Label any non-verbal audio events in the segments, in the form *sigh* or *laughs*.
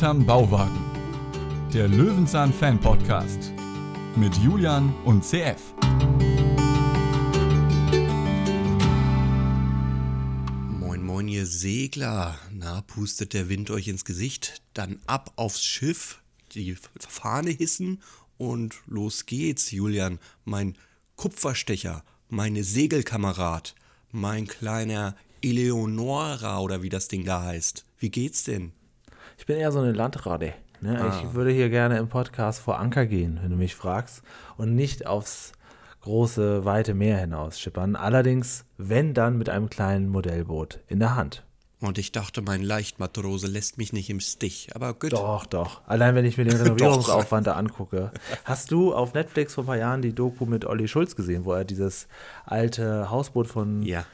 Hinterm Bauwagen. Der Löwenzahn Fan Podcast mit Julian und CF. Moin, moin, ihr Segler. Na, pustet der Wind euch ins Gesicht? Dann ab aufs Schiff, die Fahne hissen und los geht's, Julian. Mein Kupferstecher, meine Segelkamerad, mein kleiner Eleonora oder wie das Ding da heißt. Wie geht's denn? Ich bin eher so eine Landrade. Ne? Ah. Ich würde hier gerne im Podcast vor Anker gehen, wenn du mich fragst, und nicht aufs große, weite Meer hinaus schippern. Allerdings, wenn dann mit einem kleinen Modellboot in der Hand. Und ich dachte, mein Leichtmatrose lässt mich nicht im Stich. Aber gut. Doch, doch. Allein wenn ich mir den *laughs* Renovierungsaufwand da angucke. Hast du auf Netflix vor ein paar Jahren die Doku mit Olli Schulz gesehen, wo er dieses alte Hausboot von, Ja.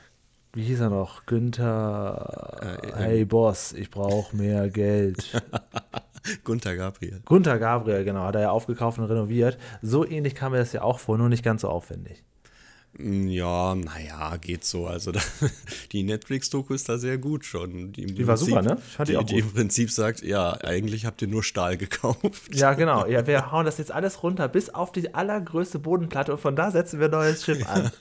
Wie hieß er noch, Günther, Äh, hey Boss, ich brauche mehr Geld. *laughs* Gunther Gabriel. Gunther Gabriel, genau, hat er ja aufgekauft und renoviert. So ähnlich kam mir das ja auch vor, nur nicht ganz so aufwendig. Mm, Ja, naja, geht so. Also da, *laughs* die Netflix-Doku ist da sehr gut schon. Die, Die war super, ne? Ich fand die auch die im Prinzip sagt, ja, eigentlich habt ihr nur Stahl *laughs* gekauft. Ja, genau. Ja, wir hauen das jetzt alles runter bis auf die allergrößte Bodenplatte und von da setzen wir ein neues Schiff an. *laughs*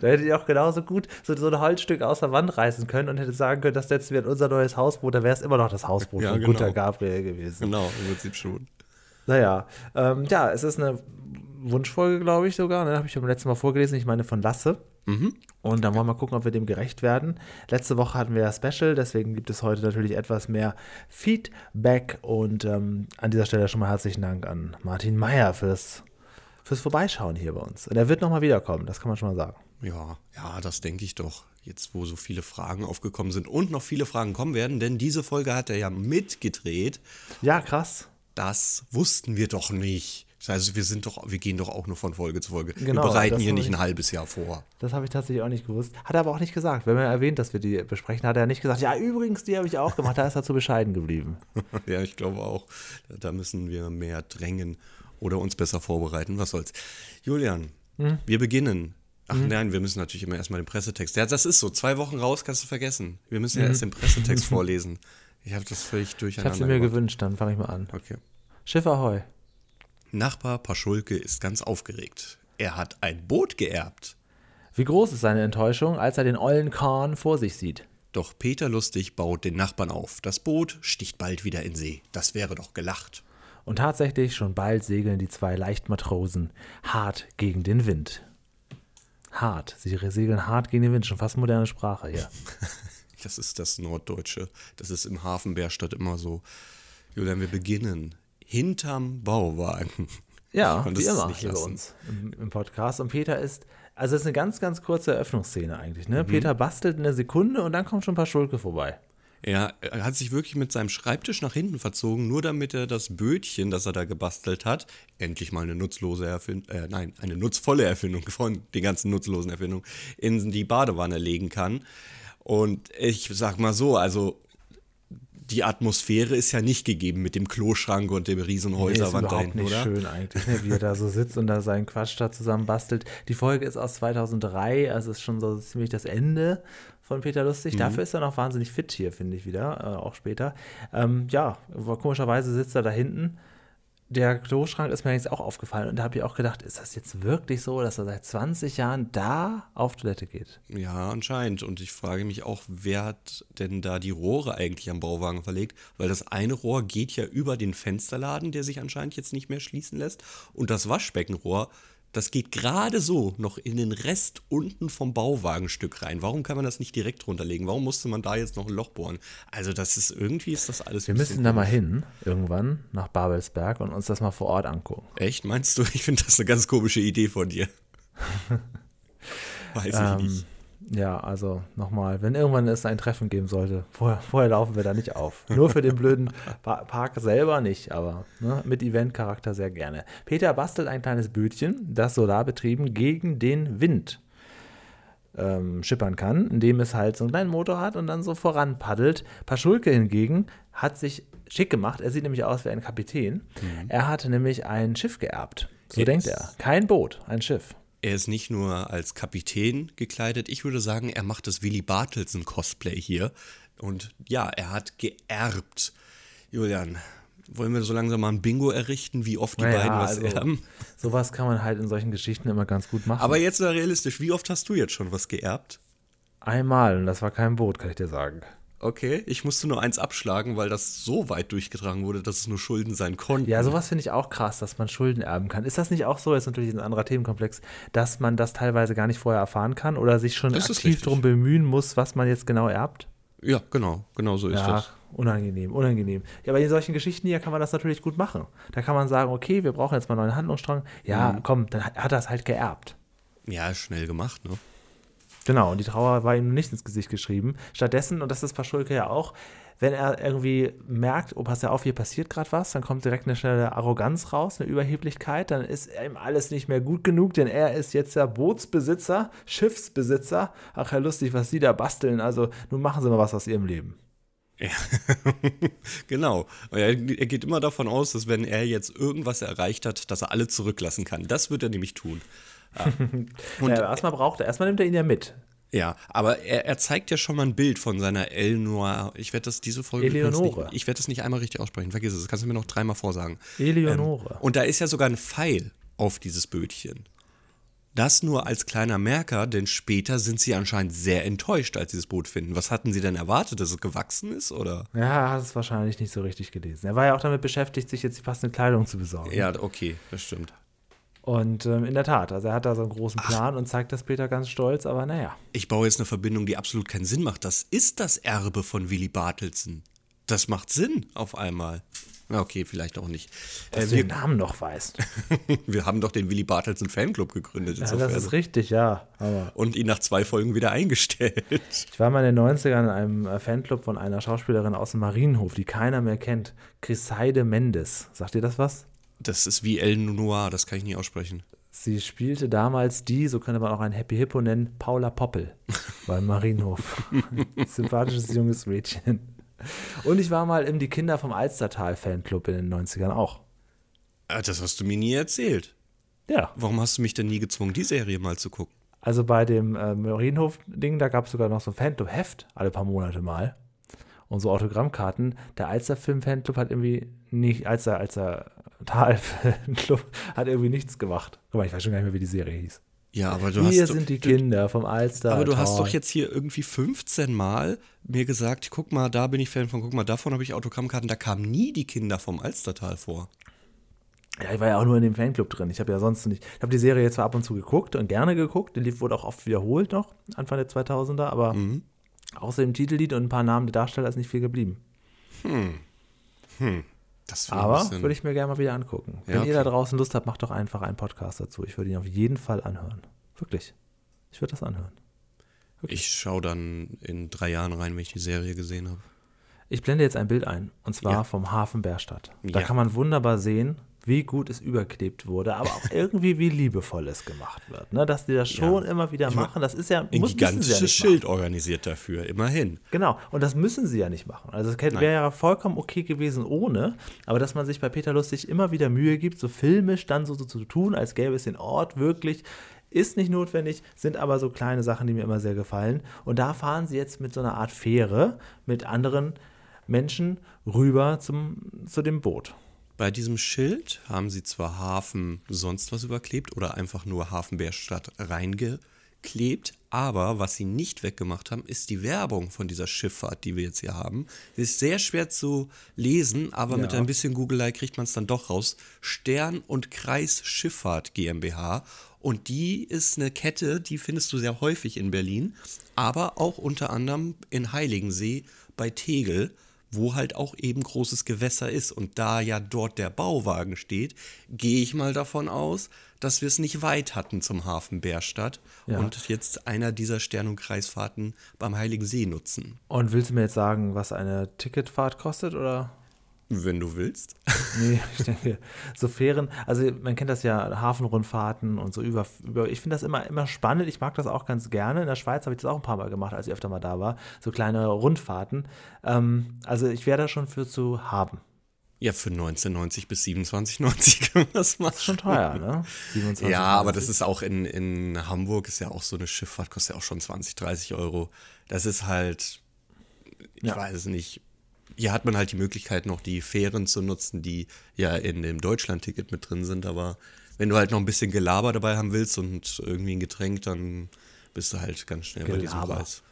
da hätte ich auch genauso gut so, so ein Holzstück aus der Wand reißen können und hätte sagen können, das setzen wir in unser neues Hausboot. Da wäre es immer noch das Hausboot Ja, von genau. Gunther Gabriel gewesen. Genau, im Prinzip schon. Naja, ähm, ja, es ist eine Wunschfolge, glaube ich sogar. Ne? Habe ich beim letzten Mal vorgelesen. Ich meine von Lasse. Und dann wollen wir gucken, ob wir dem gerecht werden. Letzte Woche hatten wir ja Special, deswegen gibt es heute natürlich etwas mehr Feedback. Und ähm, an dieser Stelle schon mal herzlichen Dank an Martin Meyer fürs, fürs Vorbeischauen hier bei uns. Und er wird nochmal wiederkommen, das kann man schon mal sagen. Ja, ja, das denke ich doch. Jetzt, wo so viele Fragen aufgekommen sind und noch viele Fragen kommen werden, denn diese Folge hat er ja mitgedreht. Ja, krass. Das wussten wir doch nicht. Das heißt, wir sind doch, wir gehen doch auch nur von Folge zu Folge. Genau, wir bereiten hier nicht ich- ein halbes Jahr vor. Das habe ich tatsächlich auch nicht gewusst. Hat er aber auch nicht gesagt. Wenn wir erwähnt, dass wir die besprechen, hat er nicht gesagt, ja, übrigens, die habe ich auch gemacht. Da ist er zu bescheiden geblieben. *laughs* Ja, ich glaube auch. Da müssen wir mehr drängen oder uns besser vorbereiten. Was soll's. Julian, Hm? wir beginnen. Ach nein, wir müssen natürlich immer erstmal den Pressetext. Ja, das ist so. Zwei Wochen raus kannst du vergessen. Wir müssen ja erst den Pressetext *laughs* vorlesen. Ich habe das völlig Hm. Ich durcheinander. habe sie mir gebracht. gewünscht, dann fange ich mal an. Okay. Schiff Ahoi. Nachbar Paschulke ist ganz aufgeregt. Er hat ein Boot geerbt. Wie groß ist seine Enttäuschung, als er den ollen Kahn vor sich sieht? Doch Peter Lustig baut den Nachbarn auf. Das Boot sticht bald wieder in See. Das wäre doch gelacht. Und tatsächlich, schon bald segeln die zwei Leichtmatrosen hart gegen den Wind. Hart. Sie segeln hart gegen den Wind. Schon fast moderne Sprache hier. *laughs* Das ist das Norddeutsche. Das ist im Hafen Bärstadt immer so. Julian, wir beginnen hinterm Bauwagen. Ja, konnte wie es immer nicht hier bei uns im, im Podcast. Und Peter ist, also es ist eine ganz, ganz kurze Eröffnungsszene eigentlich. Ne? Peter bastelt eine Sekunde und dann kommt schon ein paar Schulke vorbei. Er, er hat sich wirklich mit seinem Schreibtisch nach hinten verzogen, nur damit er das Bötchen, das er da gebastelt hat, endlich mal eine nutzlose Erfindung, äh, nein, eine nutzvolle Erfindung von den ganzen nutzlosen Erfindungen, in die Badewanne legen kann. Und ich sag mal so, also die Atmosphäre ist ja nicht gegeben mit dem Kloschrank und dem riesen Nee, ist Häuserwand da überhaupt hinten, nicht oder? schön eigentlich, ne? wie er da so sitzt und da seinen Quatsch da zusammen bastelt. Die Folge ist aus 2003, also ist schon so ziemlich das Ende von Peter Lustig. Mhm. Dafür ist er noch wahnsinnig fit hier, finde ich wieder, äh, auch später. Ähm, ja, komischerweise sitzt er da hinten. Der Kloschrank ist mir jetzt auch aufgefallen und da habe ich auch gedacht, ist das jetzt wirklich so, dass er seit 20 Jahren da auf Toilette geht? Ja, anscheinend. Und ich frage mich auch, wer hat denn da die Rohre eigentlich am Bauwagen verlegt? Weil das eine Rohr geht ja über den Fensterladen, der sich anscheinend jetzt nicht mehr schließen lässt. Und das Waschbeckenrohr, das geht gerade so noch in den Rest unten vom Bauwagenstück rein. Warum kann man das nicht direkt runterlegen? Warum musste man da jetzt noch ein Loch bohren? Also das ist irgendwie ist das alles. Wir müssen da mal hin, irgendwann, nach Babelsberg und uns das mal vor Ort angucken. Echt, meinst du? Ich finde das eine ganz komische Idee von dir. *laughs* Weiß ich Ähm, nicht. Ja, also nochmal, wenn irgendwann es ein Treffen geben sollte, vorher, vorher laufen wir da nicht auf. Nur für den blöden pa Park selber nicht, aber ne, mit Eventcharakter sehr gerne. Peter bastelt ein kleines Bötchen, das solarbetrieben gegen den Wind ähm, schippern kann, indem es halt so einen kleinen Motor hat und dann so voran paddelt. Paschulke hingegen hat sich schick gemacht. Er sieht nämlich aus wie ein Kapitän. Er hatte nämlich ein Schiff geerbt. So Yes. denkt er. Kein Boot, ein Schiff. Er ist nicht nur als Kapitän gekleidet, ich würde sagen, er macht das Willy Bartelsen-Cosplay hier. Und ja, er hat geerbt. Julian, wollen wir so langsam mal ein Bingo errichten, wie oft die Naja, beiden was also, erben? Sowas kann man halt in solchen Geschichten immer ganz gut machen. Aber jetzt mal realistisch, wie oft hast du jetzt schon was geerbt? Einmal, und das war kein Boot, kann ich dir sagen. Okay, ich musste nur eins abschlagen, weil das so weit durchgetragen wurde, dass es nur Schulden sein konnten. Ja, sowas finde ich auch krass, dass man Schulden erben kann. Ist das nicht auch so, jetzt natürlich ein anderer Themenkomplex, dass man das teilweise gar nicht vorher erfahren kann oder sich schon Das aktiv darum bemühen muss, was man jetzt genau erbt? Ja, genau, genau so ist Ja, das. unangenehm, unangenehm. Ja, aber in solchen Geschichten hier kann man das natürlich gut machen. Da kann man sagen, okay, wir brauchen jetzt mal einen neuen Handlungsstrang. Ja, Mhm. komm, dann hat hat er es halt geerbt. Ja, schnell gemacht, ne? Genau, und die Trauer war ihm nicht ins Gesicht geschrieben. Stattdessen, und das ist Paschulke ja auch, wenn er irgendwie merkt, oh, pass ja auf, hier passiert gerade was, dann kommt direkt eine schnelle Arroganz raus, eine Überheblichkeit, dann ist ihm alles nicht mehr gut genug, denn er ist jetzt der Bootsbesitzer, Schiffsbesitzer. Ach ja, lustig, was Sie da basteln. Also, nun machen Sie mal was aus Ihrem Leben. *laughs* Genau. Er, er geht immer davon aus, dass wenn er jetzt irgendwas erreicht hat, dass er alle zurücklassen kann. Das wird er nämlich tun. Ja. Und ja, erstmal braucht er, erstmal nimmt er ihn ja mit. Ja, aber er, er zeigt ja schon mal ein Bild von seiner Eleanor. Ich werde das diese Folge Eleonore. nicht, ich werde das nicht einmal richtig aussprechen. Vergiss es, das kannst du mir noch dreimal vorsagen. Eleonore. Ähm, und da ist ja sogar ein Pfeil auf dieses Bötchen. Das nur als kleiner Merker, denn später sind sie anscheinend sehr enttäuscht, als sie das Boot finden. Was hatten sie denn erwartet, dass es gewachsen ist, oder? Ja, er hat es wahrscheinlich nicht so richtig gelesen. Er war ja auch damit beschäftigt, sich jetzt die passende Kleidung zu besorgen. Ja, okay, das stimmt. Und ähm, in der Tat, also er hat da so einen großen Plan und zeigt das Peter ganz stolz, aber naja. Ich baue jetzt eine Verbindung, die absolut keinen Sinn macht. Das ist das Erbe von Willy Bartelsen. Das macht Sinn auf einmal. Na, okay, vielleicht auch nicht. Dass Äh, du den Namen noch weißt. *laughs* wir haben doch den Willy Bartelsen Fanclub gegründet. Ja, das ist richtig, ja. Und ihn nach zwei Folgen wieder eingestellt. *laughs* ich war mal in den 90ern in einem äh, Fanclub von einer Schauspielerin aus dem Marienhof, die keiner mehr kennt. Griseide Mendes. Sagt ihr das was? Das ist wie El Noir, das kann ich nie aussprechen. Sie spielte damals die, so könnte man auch ein Happy Hippo nennen, Paula Poppel *laughs* beim Marienhof. *laughs* Sympathisches junges Mädchen. Und ich war mal im Die Kinder vom Alstertal Fanclub in den 90ern auch. Ah, Das hast du mir nie erzählt. Ja, Warum hast du mich denn nie gezwungen, die Serie mal zu gucken? also bei dem äh, Marienhof-Ding, da gab es sogar noch so ein Fanclub-Heft, alle paar Monate mal. Und so Autogrammkarten. Der Alster-Film-Fanclub hat irgendwie nicht, Alster, Alster Tal-Fanclub *laughs* hat irgendwie nichts gemacht. Guck mal, ich weiß schon gar nicht mehr, wie die Serie hieß. Ja, aber du Hier hast. sind die du, Kinder vom Alster. aber du hast doch jetzt hier irgendwie 15 Mal mir gesagt, guck mal, da bin ich Fan von, guck mal, davon habe ich Autogrammkarten. Da kamen nie die Kinder vom Alstertal vor. Ja, ich war ja auch nur in dem Fanclub drin. Ich habe ja sonst nicht. Ich habe die Serie jetzt zwar ab und zu geguckt und gerne geguckt. Die lief wurde auch oft wiederholt noch, Anfang der 2000er, aber Mhm. außer dem Titellied und ein paar Namen der Darsteller ist nicht viel geblieben. Das finde Aber würde ich mir gerne mal wieder angucken. Wenn Ja, ihr da okay. draußen Lust habt, macht doch einfach einen Podcast dazu. Ich würde ihn auf jeden Fall anhören. Wirklich. Ich würde das anhören. Ich schaue dann in drei Jahren rein, wenn ich die Serie gesehen habe. Ich blende jetzt ein Bild ein, und zwar Ja. vom Hafen Bärstadt. Da Ja. kann man wunderbar sehen, wie gut es überklebt wurde, aber auch *laughs* irgendwie, wie liebevoll es gemacht wird. Ne? Dass die das schon immer wieder machen, das ist ja, Ein muss, ja gigantisches nicht Schild organisiert dafür, immerhin. Genau, und das müssen sie ja nicht machen. Also es wäre ja vollkommen okay gewesen ohne, aber dass man sich bei Peter Lustig immer wieder Mühe gibt, so filmisch dann so, so zu tun, als gäbe es den Ort wirklich, ist nicht notwendig, sind aber so kleine Sachen, die mir immer sehr gefallen. Und da fahren sie jetzt mit so einer Art Fähre mit anderen Menschen rüber zum, zu dem Boot. Bei diesem Schild haben sie zwar Hafen sonst was überklebt oder einfach nur Hafenbärstadt reingeklebt, aber was sie nicht weggemacht haben, ist die Werbung von dieser Schifffahrt, die wir jetzt hier haben. Sie ist sehr schwer zu lesen, aber mit Ja. ein bisschen Googelei kriegt man es dann doch raus. Stern- und Kreisschifffahrt GmbH. Und die ist eine Kette, die findest du sehr häufig in Berlin, aber auch unter anderem in Heiligensee bei Tegel wo halt auch eben großes Gewässer ist. Und da ja dort der Bauwagen steht, gehe ich mal davon aus, dass wir es nicht weit hatten zum Hafen Bärstadt Ja. und jetzt einer dieser Stern- und Kreisfahrten beim Heiligen See nutzen. Und willst du mir jetzt sagen, was eine Ticketfahrt kostet oder? Wenn du willst. *laughs* Nee, ich denke, so Fähren, also man kennt das ja, Hafenrundfahrten und so über, über ich finde das immer, immer spannend, ich mag das auch ganz gerne. In der Schweiz habe ich das auch ein paar Mal gemacht, als ich öfter mal da war, so kleine Rundfahrten. Ähm, also ich wäre da schon für zu haben. Ja, für 1990 bis 27,90 kann man das machen. Schon teuer, ne? 27, Ja, aber das ist auch in, in Hamburg, ist ja auch so eine Schifffahrt, kostet ja auch schon 20, 30 Euro. Das ist halt, ich Ja. weiß es nicht. Hier hat man halt die Möglichkeit, noch die Fähren zu nutzen, die ja in dem Deutschland-Ticket mit drin sind. Aber wenn du halt noch ein bisschen Gelaber dabei haben willst und irgendwie ein Getränk, dann bist du halt ganz schnell bei diesem Gelaber. Preis.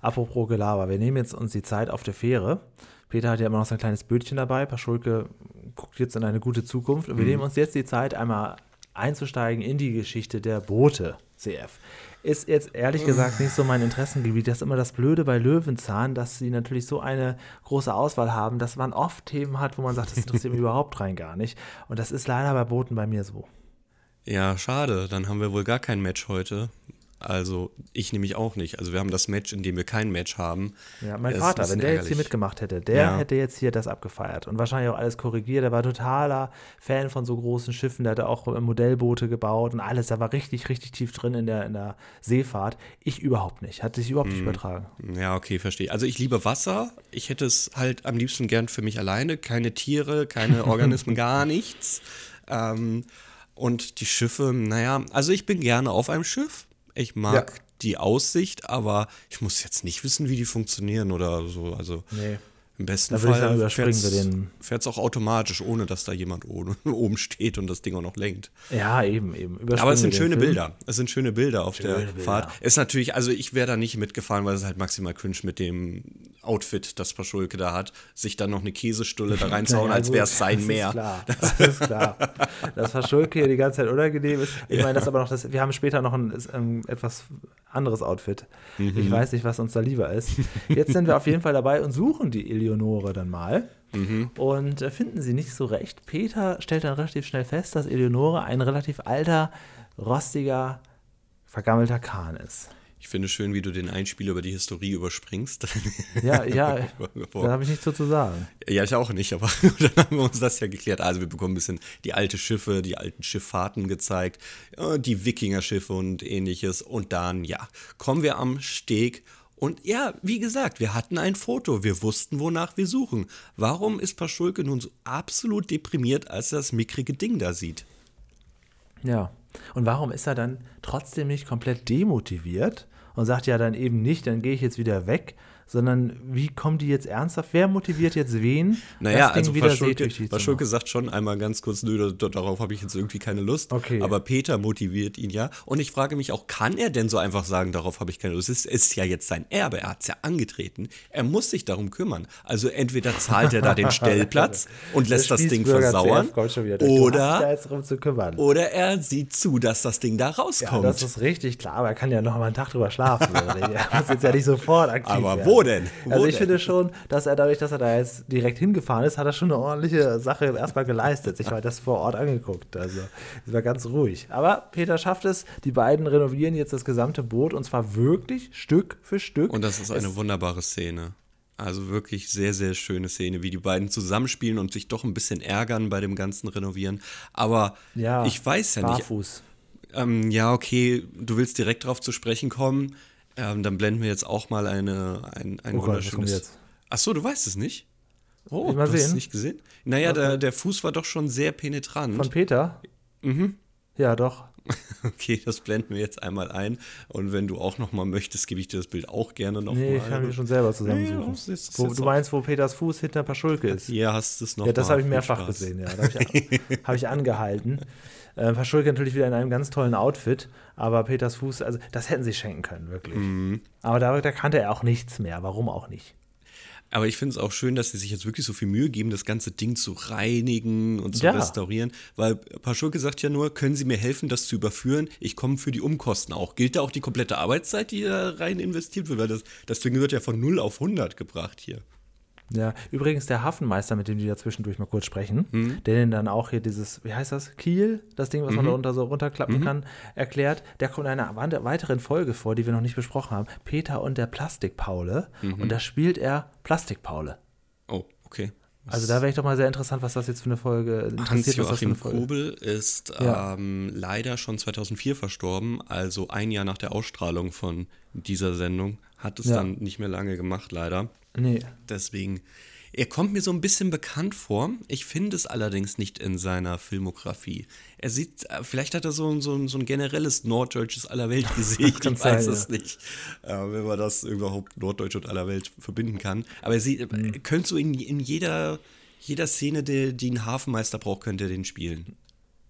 Apropos Gelaber, wir nehmen jetzt uns die Zeit auf der Fähre. Peter hat ja immer noch sein kleines Bötchen dabei. Paschulke guckt jetzt in eine gute Zukunft. Und wir nehmen uns jetzt die Zeit, einmal einzusteigen in die Geschichte der Boote CF. Ist jetzt ehrlich gesagt nicht so mein Interessengebiet. Das ist immer das Blöde bei Löwenzahn, dass sie natürlich so eine große Auswahl haben, dass man oft Themen hat, wo man sagt, das interessiert mich *laughs* überhaupt rein gar nicht. Und das ist leider bei Booten bei mir so. Ja, schade. Dann haben wir wohl gar kein Match heute. Also ich nämlich auch nicht. Also wir haben das Match, in dem wir kein Match haben. Ja, mein Das Vater, wenn der jetzt hier ärgerlich. mitgemacht hätte, der Ja. hätte jetzt hier das abgefeiert und wahrscheinlich auch alles korrigiert. Er war totaler Fan von so großen Schiffen, der hatte auch äh, Modellboote gebaut und alles. Er war richtig, richtig tief drin in der, in der Seefahrt. Ich überhaupt nicht. Hat sich überhaupt nicht Mhm. übertragen. Ja, okay, verstehe. Also ich liebe Wasser. Ich hätte es halt am liebsten gern für mich alleine. Keine Tiere, keine *laughs* Organismen, gar nichts. Ähm, und die Schiffe, naja, also ich bin gerne auf einem Schiff. Ich mag Ja. die Aussicht, aber ich muss jetzt nicht wissen, wie die funktionieren oder so. Also Nee. im besten Da Fall überspringen wir den- fährt es auch automatisch, ohne dass da jemand oben, *laughs* oben steht und das Ding auch noch lenkt. Ja, eben, eben. Aber es sind schöne Film. Bilder. Es sind schöne Bilder auf der Bilder. Fahrt. Ist natürlich, also ich wäre da nicht mitgefahren, weil es halt maximal cringe mit dem Outfit, das Paschulke da hat, sich dann noch eine Käsestulle da *laughs* reinzuhauen, Naja, als wäre es sein das Meer. Ist klar. Das ist klar. Dass Verschulke hier die ganze Zeit unangenehm ist. Ich meine, das aber noch das. Wir haben später noch ein ist, ähm, etwas anderes Outfit. Mhm. Ich weiß nicht, was uns da lieber ist. Jetzt sind wir auf jeden Fall dabei und suchen die Eleonore dann mal. Mhm. Und äh, finden sie nicht so recht. Peter stellt dann relativ schnell fest, dass Eleonore ein relativ alter, rostiger, vergammelter Kahn ist. Ich finde schön, wie du den Einspieler über die Historie überspringst. Ja, *laughs* ja, da habe ich nichts so zu sagen. ja, ich auch nicht, aber *laughs* dann haben wir uns das ja geklärt. Also wir bekommen ein bisschen die alte Schiffe, die alten Schifffahrten gezeigt, äh, die Wikingerschiffe und ähnliches. Und dann, ja, kommen wir am Steg. Und ja, wie gesagt, wir hatten ein Foto. Wir wussten, wonach wir suchen. Warum ist Paschulke nun so absolut deprimiert, als er das mickrige Ding da sieht? Ja. Und warum ist er dann trotzdem nicht komplett demotiviert und sagt ja dann eben nicht, dann gehe ich jetzt wieder weg, sondern wie kommen die jetzt ernsthaft? Wer motiviert jetzt wen, Naja, also wieder Paschulke, Paschulke sagt schon einmal ganz kurz, nö, da- darauf habe ich jetzt irgendwie keine Lust. Okay. Aber Peter motiviert ihn ja. Und ich frage mich auch, kann er denn so einfach sagen, darauf habe ich keine Lust? Es ist ja jetzt sein Erbe, er hat es ja angetreten. Er muss sich darum kümmern. Also entweder zahlt er da den *laughs* Stellplatz und lässt das Ding versauern. Oder, oder er sieht zu, dass das Ding da ja, rauskommt. das ist richtig klar, aber er kann ja noch mal einen Tag drüber schlafen. *laughs* er muss jetzt ja nicht sofort aktiv Aber werden. Wo denn? Wo also ich denn? finde schon, dass er dadurch, dass er da jetzt direkt hingefahren ist, hat er schon eine ordentliche Sache erstmal geleistet. Sich mal das vor Ort angeguckt. Also es war ganz ruhig. Aber Peter schafft es. Die beiden renovieren jetzt das gesamte Boot und zwar wirklich Stück für Stück. Und das ist eine Es- wunderbare Szene. Also wirklich sehr, sehr schöne Szene, wie die beiden zusammenspielen und sich doch ein bisschen ärgern bei dem ganzen Renovieren. Aber ja, ich weiß ja nicht. barfuß. Ähm, ja, okay, du willst direkt darauf zu sprechen kommen. Ähm, dann blenden wir jetzt auch mal eine, ein, ein Oh Gott, wunderschönes. Ach so, du weißt es nicht? Oh, mal du hast es sehen? nicht gesehen? Naja, der, der Fuß war doch schon sehr penetrant. Von Peter? Mhm. Ja, doch. *laughs* Okay, das blenden wir jetzt einmal ein. Und wenn du auch noch mal möchtest, gebe ich dir das Bild auch gerne noch Nee, mal. ich kann mir schon selber Nee, zusammensuchen. ist- das wo, du meinst, wo Peters Fuß hinter Paschulke ist? Hier hast du es noch Ja, das habe ich mehrfach Spaß. gesehen, ja. Da habe ich, *laughs* hab ich angehalten. Äh, Paschulke natürlich wieder in einem ganz tollen Outfit, aber Peters Fuß, also das hätten sie schenken können, wirklich. Mhm. Aber da, da kannte er auch nichts mehr. Warum auch nicht? Aber ich finde es auch schön, dass sie sich jetzt wirklich so viel Mühe geben, das ganze Ding zu reinigen und zu Ja. restaurieren. Weil Paschulke sagt ja nur, können Sie mir helfen, das zu überführen? Ich komme für die Umkosten auch. Gilt da auch die komplette Arbeitszeit, die da rein investiert wird? Weil das, das Ding wird ja von 0 auf 100 gebracht hier. Ja, übrigens der Hafenmeister, mit dem die da zwischendurch mal kurz sprechen, Mhm. der den dann auch hier dieses, wie heißt das, Kiel, das Ding, was man da unter so Mhm. runterklappen kann, erklärt, der kommt in einer weiteren Folge vor, die wir noch nicht besprochen haben, Peter und der Plastikpaule Mhm. und da spielt er Plastikpaule. Oh, okay. Also da wäre ich doch mal sehr interessant, was das jetzt für eine Folge interessiert, Hans-Joachim Kobel ist Ja. ähm, leider schon 2004 verstorben, also ein Jahr nach der Ausstrahlung von dieser Sendung. Hat es Ja. dann nicht mehr lange gemacht, leider. Nee, Deswegen, Er kommt mir so ein bisschen bekannt vor. Ich finde es allerdings nicht in seiner Filmografie. Er sieht, äh, vielleicht hat er so, so, so ein generelles norddeutsches Allerweltgesicht. *laughs* Ich weiß sein, es nicht, äh, wenn man das überhaupt Norddeutsch und Allerwelt verbinden kann. Aber er sieht, Mhm. er könnte so in, in jeder, jeder Szene, die, die ein Hafenmeister braucht, könnte er den spielen.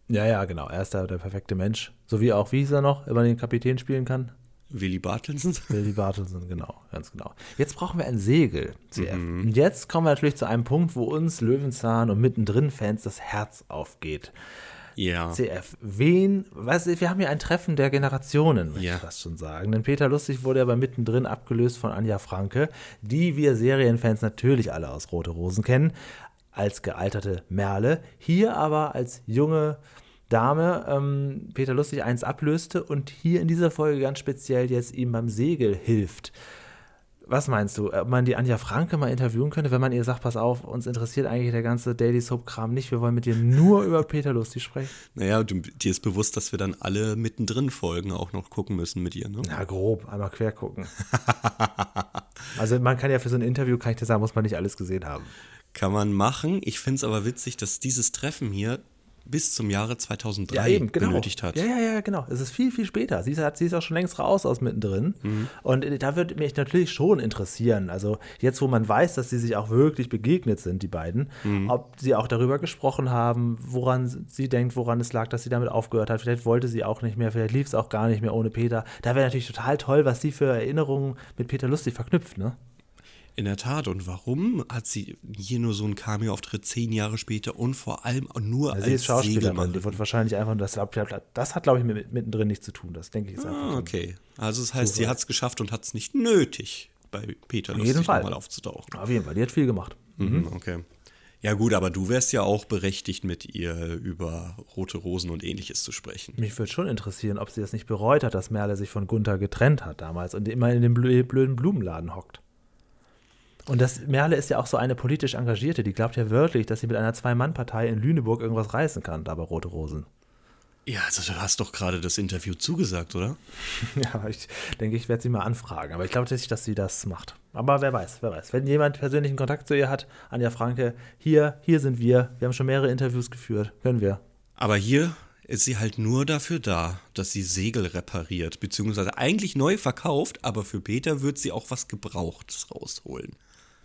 Ja, ja, genau. Er ist da der perfekte Mensch. So wie auch, wie hieß er noch, wenn man den Kapitän spielen kann? Willy Bartelsen? *laughs* Willy Bartelsen, genau, ganz genau. Jetzt brauchen wir ein Segel, CF. Und jetzt kommen wir natürlich zu einem Punkt, wo uns Löwenzahn und mittendrin Fans das Herz aufgeht. Ja. CF, wen, weißt du, wir haben hier ein Treffen der Generationen, möchte Ja. ich fast schon sagen. Denn Peter Lustig wurde ja bei mittendrin abgelöst von Anja Franke, die wir Serienfans natürlich alle aus Rote Rosen kennen, als gealterte Merle. Hier aber als junge Dame ähm, Peter Lustig eins ablöste und hier in dieser Folge ganz speziell jetzt ihm beim Segel hilft. Was meinst du, ob man die Anja Franke mal interviewen könnte, wenn man ihr sagt, pass auf, uns interessiert eigentlich der ganze Daily Soap-Kram nicht, wir wollen mit dir nur über Peter Lustig sprechen? *laughs* Naja, du, dir ist bewusst, dass wir dann alle mittendrin Folgen auch noch gucken müssen mit ihr, ne? Na, grob, einmal quer gucken. *laughs* also man kann ja für so ein Interview, kann ich dir sagen, muss man nicht alles gesehen haben. Kann man machen. Ich finde es aber witzig, dass dieses Treffen hier bis zum Jahre 2003 benötigt hat. genau. Ja, ja, ja, genau. Es ist viel, viel später. Sie ist, hat- sie ist auch schon längst raus aus mittendrin. Mhm. Und äh, da würde mich natürlich schon interessieren, also jetzt, wo man weiß, dass sie sich auch wirklich begegnet sind, die beiden, Mhm. ob sie auch darüber gesprochen haben, woran sie denkt, woran es lag, dass sie damit aufgehört hat. Vielleicht wollte sie auch nicht mehr, vielleicht lief es auch gar nicht mehr ohne Peter. Da wäre natürlich total toll, was sie für Erinnerungen mit Peter Lustig verknüpft, ne? In der Tat. Und warum hat sie hier nur so einen Cameo-Auftritt zehn Jahre später und vor allem nur Ja, als sie ist Schauspielerin, die wird wahrscheinlich einfach, das, das hat, glaube ich, mit, mittendrin nichts zu tun. Das denke ich jetzt einfach. Ah, so. okay. Also das heißt, sie hat es geschafft und hat es nicht nötig, bei Peter jeden lustig Fall. nochmal aufzutauchen. Auf jeden Fall, die hat viel gemacht. Mhm. Okay. Ja gut, aber du wärst ja auch berechtigt, mit ihr über rote Rosen und ähnliches zu sprechen. Mich würde schon interessieren, ob sie das nicht bereut hat, dass Merle sich von Gunther getrennt hat damals und immer in dem blö- blöden Blumenladen hockt. Und das Merle ist ja auch so eine politisch Engagierte, die glaubt ja wirklich, dass sie mit einer Zwei-Mann-Partei in Lüneburg irgendwas reißen kann, da bei Rote Rosen. Ja, also du hast doch gerade das Interview zugesagt, oder? *laughs* Ja, ich denke, ich werde sie mal anfragen, aber ich glaube nicht, dass sie das macht. Aber wer weiß, wer weiß. Wenn jemand persönlichen Kontakt zu ihr hat, Anja Franke, hier, hier sind wir. Wir haben schon mehrere Interviews geführt. Können wir. Aber hier ist sie halt nur dafür da, dass sie Segel repariert, beziehungsweise eigentlich neu verkauft, aber für Peter wird sie auch was Gebrauchtes rausholen.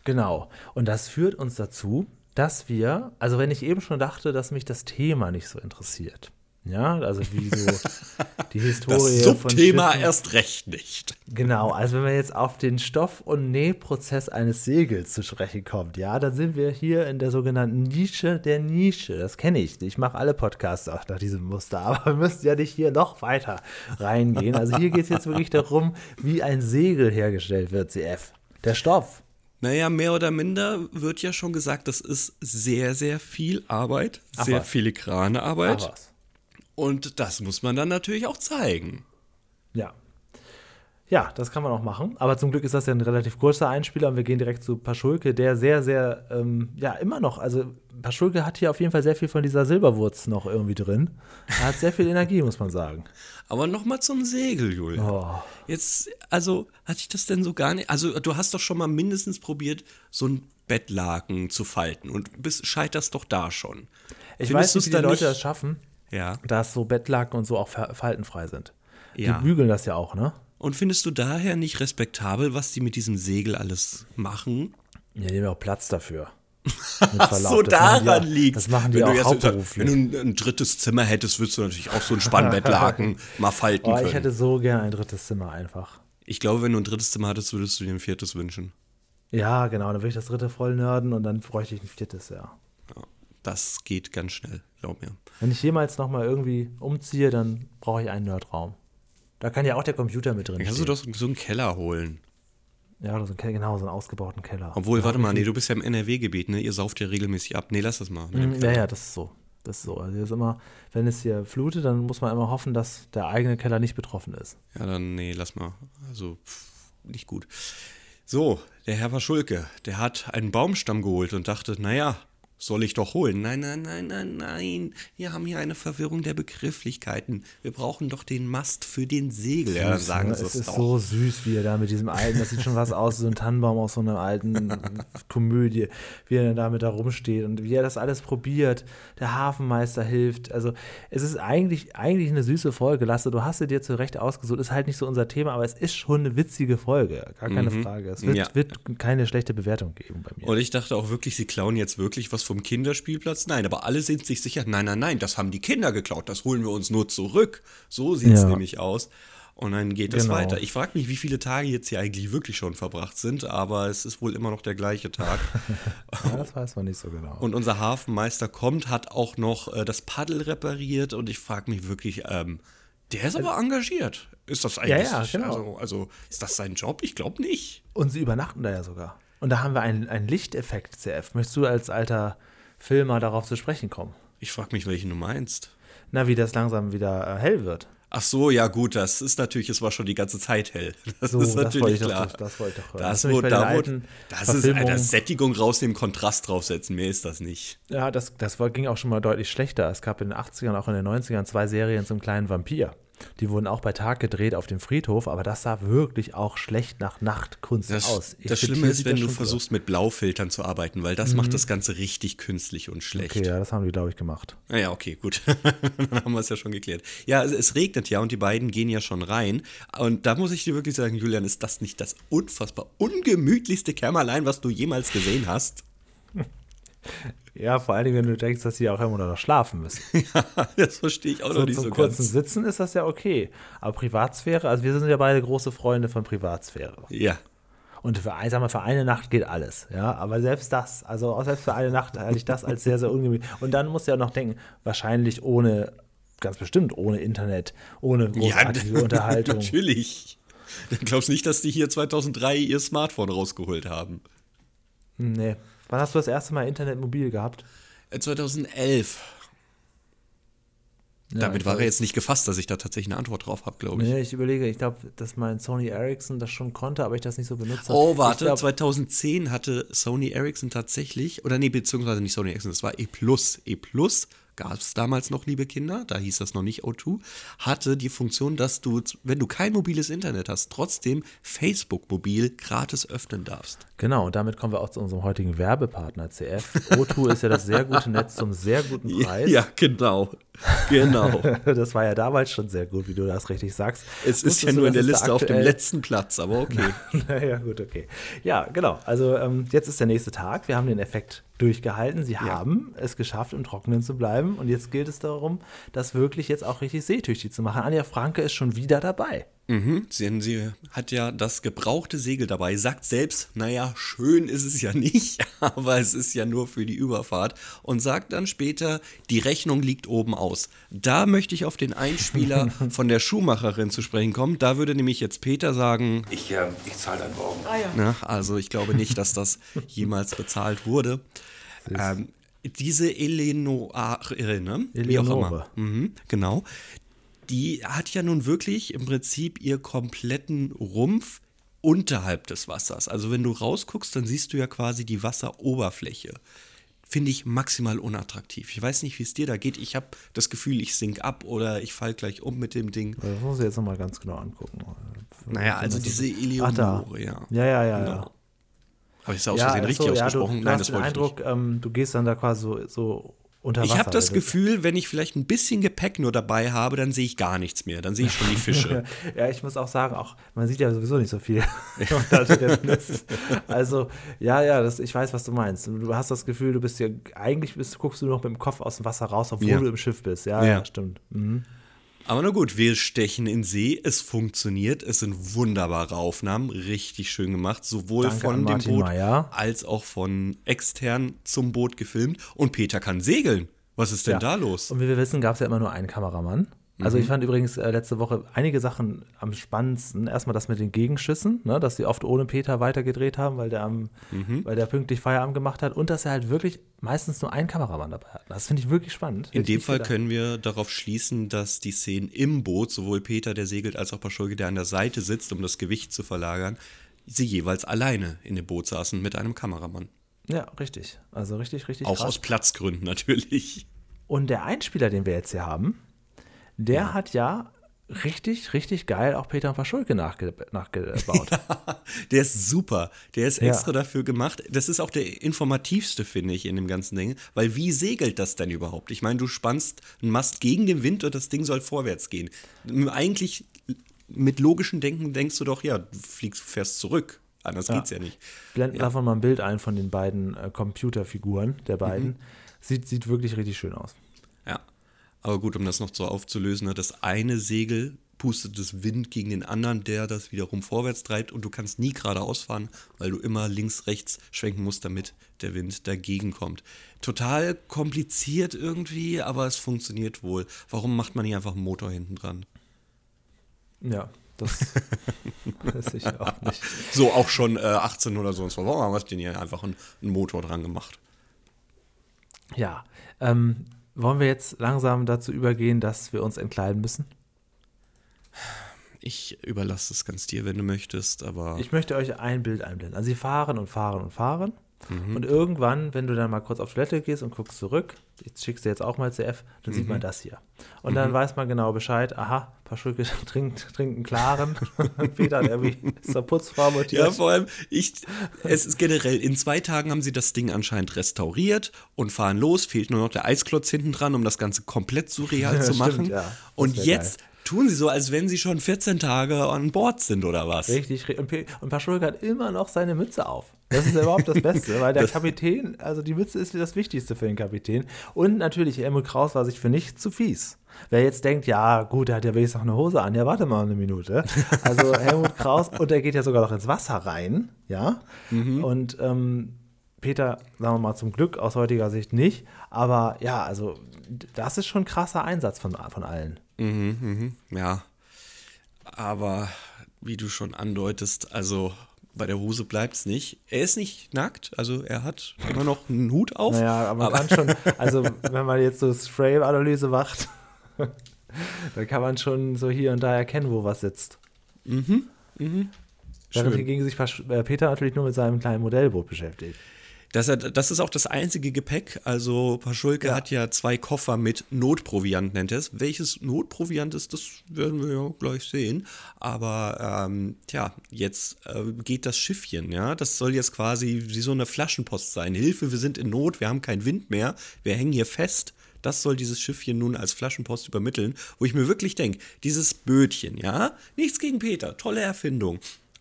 Genau. Und das führt uns dazu, dass wir, also wenn ich eben schon dachte, dass mich das Thema nicht so interessiert. Ja, also wie so *laughs* die Historie Das Subthema von Schiffen. erst recht nicht. Genau, also wenn man jetzt auf den Stoff- und Nähprozess eines Segels zu sprechen kommt, ja, dann sind wir hier in der sogenannten Nische der Nische. Das kenne ich. Ich mache alle Podcasts auch nach diesem Muster, *laughs* aber wir müssen ja nicht hier noch weiter reingehen. Also hier geht es jetzt wirklich darum, wie ein Segel hergestellt wird, CF. Der Stoff. Naja, mehr oder minder wird ja schon gesagt, das ist sehr, sehr viel Arbeit, Ach sehr was. filigrane Arbeit. Und das muss man dann natürlich auch zeigen. Ja. Ja, das kann man auch machen. Aber zum Glück ist das ja ein relativ kurzer Einspieler und wir gehen direkt zu Paschulke, der sehr, sehr, ähm, ja, immer noch, also Paschulke hat hier auf jeden Fall sehr viel von dieser Silberwurz noch irgendwie drin. Er hat sehr viel Energie, muss man sagen. Aber nochmal zum Segel, Julia. Oh. Jetzt, also, hatte ich das denn so gar nicht? Also, du hast doch schon mal mindestens probiert, so ein Bettlaken zu falten und bist, scheiterst doch da schon. Ich Findest weiß nicht, wie die Leute nicht- das schaffen, Ja. dass so Bettlaken und so auch fa- faltenfrei sind. Ja. Die bügeln das ja auch, ne? Und findest du daher nicht respektabel, was die mit diesem Segel alles machen? Ja, die haben auch Platz dafür. *laughs* Verlaub. so daran liegt. Das machen die wenn auch du jetzt wenn du ein, ein drittes Zimmer hättest, würdest du natürlich auch so ein Spannbettlaken *laughs* mal falten Oh, können. ich hätte so gern ein drittes Zimmer einfach. Ich glaube, wenn du ein drittes Zimmer hattest, würdest du dir ein viertes wünschen. Ja, genau, dann würde ich das dritte voll nerden und dann bräuchte ich ein viertes, ja. Ja, das geht ganz schnell, glaub mir. Wenn ich jemals nochmal irgendwie umziehe, dann brauche ich einen Nerdraum. Da kann ja auch der Computer mit drin Dann kannst du stehen. doch so einen Keller holen. Ja, oder so einen Keller, genau, so einen ausgebauten Keller. Obwohl, ja, warte mal, nee, du bist ja im NRW-Gebiet, ne? Ihr sauft ja regelmäßig ab. Nee, lass das mal. Mm, Ja, ja, das ist so. Das ist so. Also ist immer, wenn es hier flutet, dann muss man immer hoffen, dass der eigene Keller nicht betroffen ist. Ja, dann, nee, lass mal. Also, pff, nicht gut. So, der Herr Paschulke, der hat einen Baumstamm geholt und dachte, naja, soll ich doch holen. Nein, nein, nein, nein, nein. Wir haben hier eine Verwirrung der Begrifflichkeiten. Wir brauchen doch den Mast für den Segel. Ja, dann sagen ne? sie es es ist doch. so süß, wie er da mit diesem alten, das sieht schon was aus, so ein Tannenbaum aus so einer alten *laughs* Komödie, wie er damit da rumsteht und wie er das alles probiert. Der Hafenmeister hilft. Also es ist eigentlich, eigentlich eine süße Folge. Lasse, du hast sie dir zu Recht ausgesucht. Ist halt nicht so unser Thema, aber es ist schon eine witzige Folge. Gar keine Frage. Es wird, Mhm. Ja. wird keine schlechte Bewertung geben bei mir. Und ich dachte auch wirklich, sie klauen jetzt wirklich was vom Kinderspielplatz. Nein, aber alle sind sich sicher, nein, nein, nein, das haben die Kinder geklaut, das holen wir uns nur zurück. So sieht es Ja. nämlich aus. Und dann geht es Genau. weiter. Ich frage mich, wie viele Tage jetzt hier eigentlich wirklich schon verbracht sind, aber es ist wohl immer noch der gleiche Tag. *laughs* ja, das weiß man nicht so genau. Und unser Hafenmeister kommt, hat auch noch äh, das Paddel repariert und ich frage mich wirklich, ähm, der ist aber engagiert. Ist das eigentlich? ja, genau. also, also ist das sein Job? Ich glaube nicht. Und sie übernachten da ja sogar. Und da haben wir einen, einen Lichteffekt, CF. Möchtest du als alter Filmer darauf zu sprechen kommen? Ich frage mich, welchen du meinst. Na, wie das langsam wieder äh, hell wird. Ach so, ja gut, das ist natürlich, es war schon die ganze Zeit hell. *laughs* Das So, ist das natürlich wollte ich doch- klar. das- das wollte ich doch hören. Das, Das den da wurde, alten das ist Alter, Sättigung rausnehmen, Kontrast draufsetzen, mehr ist das nicht. Ja, das, das war, ging auch schon mal deutlich schlechter. Es gab in den 80ern, auch in den 90ern zwei Serien zum kleinen Vampir. Die wurden auch bei Tag gedreht auf dem Friedhof, aber das sah wirklich auch schlecht nach Nachtkunst Das, aus. Ich das Schlimme ist, wenn du aus. versuchst, mit Blaufiltern zu arbeiten, weil das macht das Ganze richtig künstlich und schlecht. Okay, ja, das haben die, glaube ich, gemacht. Naja, okay, gut. *laughs* Dann haben wir es ja schon geklärt. Ja, es, es regnet ja und die beiden gehen ja schon rein. Und da muss ich dir wirklich sagen, Julian, ist das nicht das unfassbar ungemütlichste Kämmerlein, was du jemals gesehen hast? *laughs* Ja, vor allen Dingen, wenn du denkst, dass sie auch immer noch schlafen müssen. *laughs* das verstehe ich auch So noch nicht zum so kurzen ganz. Sitzen ist das ja okay. Aber Privatsphäre, also wir sind ja beide große Freunde von Privatsphäre. Ja. Und für, sag mal, für eine Nacht geht alles, ja. Aber selbst das, also auch selbst für eine Nacht halte ich das als sehr, sehr ungemütlich. Und dann musst du ja noch denken, wahrscheinlich ohne, ganz bestimmt ohne Internet, ohne großartige Unterhaltung. *laughs* natürlich. Dann glaubst du nicht, dass die hier 2003 ihr Smartphone rausgeholt haben. Nee. Wann hast du das erste Mal Internet mobil gehabt? Äh, 2011. Ja, Damit war er jetzt nicht gefasst, dass ich da tatsächlich eine Antwort drauf habe, glaube ich. Nee, ich überlege, ich glaube, dass mein Sony Ericsson das schon konnte, aber ich das nicht so benutzt habe. Oh, warte, glaub, 2010 hatte Sony Ericsson tatsächlich, oder nee, beziehungsweise nicht Sony Ericsson, das war E+. E+, gab es damals noch, liebe Kinder, da hieß das noch nicht O2, hatte die Funktion, dass du, wenn du kein mobiles Internet hast, trotzdem Facebook mobil gratis öffnen darfst. Genau, und damit kommen wir auch zu unserem heutigen Werbepartner CF. O2 ist ja das sehr gute Netz zum sehr guten Preis. Ja, genau. Genau. *laughs* Das war ja damals schon sehr gut, wie du das richtig sagst. es ist Wusstest ja du, nur in dass der Liste auf dem letzten Platz, aber okay. *laughs* naja, gut, okay. Ja, genau. Also ähm, jetzt ist der nächste Tag. Wir haben den Effekt durchgehalten. Sie haben es geschafft, im Trockenen zu bleiben. Und jetzt gilt es darum, das wirklich jetzt auch richtig seetüchtig zu machen. Anja Franke ist schon wieder dabei. Mhm, sie, sie hat ja das gebrauchte Segel dabei, sagt selbst, naja, schön ist es ja nicht, *laughs* aber es ist ja nur für die Überfahrt und sagt dann später, die Rechnung liegt oben aus. Da möchte ich auf den Einspieler *laughs* von der Schuhmacherin zu sprechen kommen. Da würde nämlich jetzt Peter sagen, Ich, äh, ich zahle deinen Morgen. na, also ich glaube nicht, dass das jemals bezahlt wurde. Ähm, diese Eleonore, ne? Wie auch Eleonore. immer. Mhm, genau. Die hat ja nun wirklich im Prinzip ihr kompletten Rumpf unterhalb des Wassers. Also wenn du rausguckst, dann siehst du ja quasi die Wasseroberfläche. Finde ich maximal unattraktiv. Ich weiß nicht, wie es dir da geht. Ich habe das Gefühl, ich sink ab oder ich fall gleich um mit dem Ding. Das muss ich jetzt nochmal ganz genau angucken. Naja, also diese. Eleonore, ja. Ja, ja, ja. ja. Genau. Habe ich es aus Ja, Versehen ach richtig so, ja, ausgesprochen? Du, du Nein, hast das den wollte ich nicht. Eindruck, ähm, du gehst dann da quasi so, so unter Wasser. Ich habe das Also- Gefühl, wenn ich vielleicht ein bisschen Gepäck nur dabei habe, dann sehe ich gar nichts mehr. Dann sehe ich schon die Fische. *laughs* Ja, ich muss auch sagen, auch man sieht ja sowieso nicht so viel. *laughs* *laughs* Also, ja, ja, das, ich weiß, was du meinst. Du hast das Gefühl, du bist ja, eigentlich bist, guckst du noch mit dem Kopf aus dem Wasser raus, obwohl Ja. du im Schiff bist. Ja, Ja. ja, stimmt. Mhm. Aber na gut, wir stechen in See. Es funktioniert. Es sind wunderbare Aufnahmen. Richtig schön gemacht. Sowohl Danke von dem Boot Meyer. als auch von extern zum Boot gefilmt. Und Peter kann segeln. Was ist denn Ja. da los? Und wie wir wissen, gab es ja immer nur einen Kameramann. Also Mhm. ich fand übrigens äh, letzte Woche einige Sachen am spannendsten. Erstmal das mit den Gegenschüssen, ne, dass sie oft ohne Peter weitergedreht haben, weil der, am, Mhm. weil der pünktlich Feierabend gemacht hat. Und dass er halt wirklich meistens nur einen Kameramann dabei hat. Das finde ich wirklich spannend. In dem Fall gedacht. können wir darauf schließen, dass die Szenen im Boot, sowohl Peter, der segelt, als auch Paschulke, der an der Seite sitzt, um das Gewicht zu verlagern, sie jeweils alleine in dem Boot saßen mit einem Kameramann. Ja, richtig. Also richtig, richtig Auch krass. aus Platzgründen natürlich. Und der Einspieler, den wir jetzt hier haben, der hat ja richtig, richtig geil auch Peter Paschulke nachge nachgebaut. *laughs* Der ist super. Der ist Ja. extra dafür gemacht. Das ist auch der informativste, finde ich, in dem ganzen Ding. Weil wie segelt das denn überhaupt? Ich meine, du spannst einen Mast gegen den Wind und das Ding soll vorwärts gehen. Eigentlich mit logischem Denken denkst du doch, ja, du fliegst, fährst zurück. Anders geht's ja nicht. Blenden davon mal ein Bild ein von den beiden äh, Computerfiguren der beiden. Mhm. Sieht, sieht wirklich richtig schön aus. Aber gut, um das noch so aufzulösen, ne, das eine Segel pustet das Wind gegen den anderen, der das wiederum vorwärts treibt und du kannst nie geradeaus fahren, weil du immer links, rechts schwenken musst, damit der Wind dagegen kommt. Total kompliziert irgendwie, aber es funktioniert wohl. Warum macht man nicht einfach einen Motor hinten dran? Ja, das *laughs* weiß ich auch nicht. So auch schon äh, 18 oder so. Warum haben wir denn hier einfach einen, einen Motor dran gemacht? Ja, ähm, wollen wir jetzt langsam dazu übergehen, dass wir uns entkleiden müssen? Ich überlasse es ganz dir, wenn du möchtest, aber Ich möchte euch ein Bild einblenden. Also sie fahren und fahren und fahren. Mhm. Und irgendwann, wenn du dann mal kurz auf Toilette gehst und guckst zurück, ich schickst dir jetzt auch mal CF, dann Mhm. sieht man das hier. Und dann weiß man genau Bescheid, aha, Paschulke *laughs* trinkt, trinkt einen klaren. *laughs* Peter, der wie ist zur Putzfrau mutiert. Ja, vor allem, ich, es ist generell, in zwei Tagen haben sie das Ding anscheinend restauriert und fahren los. Fehlt nur noch der Eisklotz hinten dran, um das Ganze komplett surreal *laughs* zu Stimmt, machen. ja. Das und jetzt tun sie so, als wenn sie schon 14 Tage an Bord sind oder was. Richtig, ri- und, Pe- und Paschulke hat immer noch seine Mütze auf. Das ist überhaupt das *laughs* Beste, weil der Kapitän, also die Mütze ist das Wichtigste für den Kapitän. Und natürlich, Helmut Kraus war sich für nichts zu fies. Wer jetzt denkt, ja, gut, der hat ja wenigstens noch eine Hose an, ja, warte mal eine Minute. Also Helmut Kraus, und der geht ja sogar noch ins Wasser rein, ja. Und ähm, Peter, sagen wir mal zum Glück aus heutiger Sicht nicht, aber ja, also das ist schon ein krasser Einsatz von, von allen. Ja. Aber wie du schon andeutest, also bei der Hose bleibt es nicht. Er ist nicht nackt, also er hat immer noch einen Hut auf. Naja, aber man kann schon, *laughs* also wenn man jetzt so Spray-Analyse macht, *laughs* dann kann man schon so hier und da erkennen, wo was sitzt. Mhm, mhm. Während hingegen sich äh, Peter natürlich nur mit seinem kleinen Modellboot beschäftigt. Das, das ist auch das einzige Gepäck. Also Paschulke Ja. hat ja zwei Koffer mit Notproviant, nennt er es. Welches Notproviant ist, das werden wir ja gleich sehen. Aber ähm, tja, jetzt äh, geht das Schiffchen, ja. Das soll jetzt quasi wie so eine Flaschenpost sein. Hilfe, wir sind in Not, wir haben keinen Wind mehr, wir hängen hier fest. Das soll dieses Schiffchen nun als Flaschenpost übermitteln, wo ich mir wirklich denke, dieses Bötchen, ja, nichts gegen Peter, tolle Erfindung.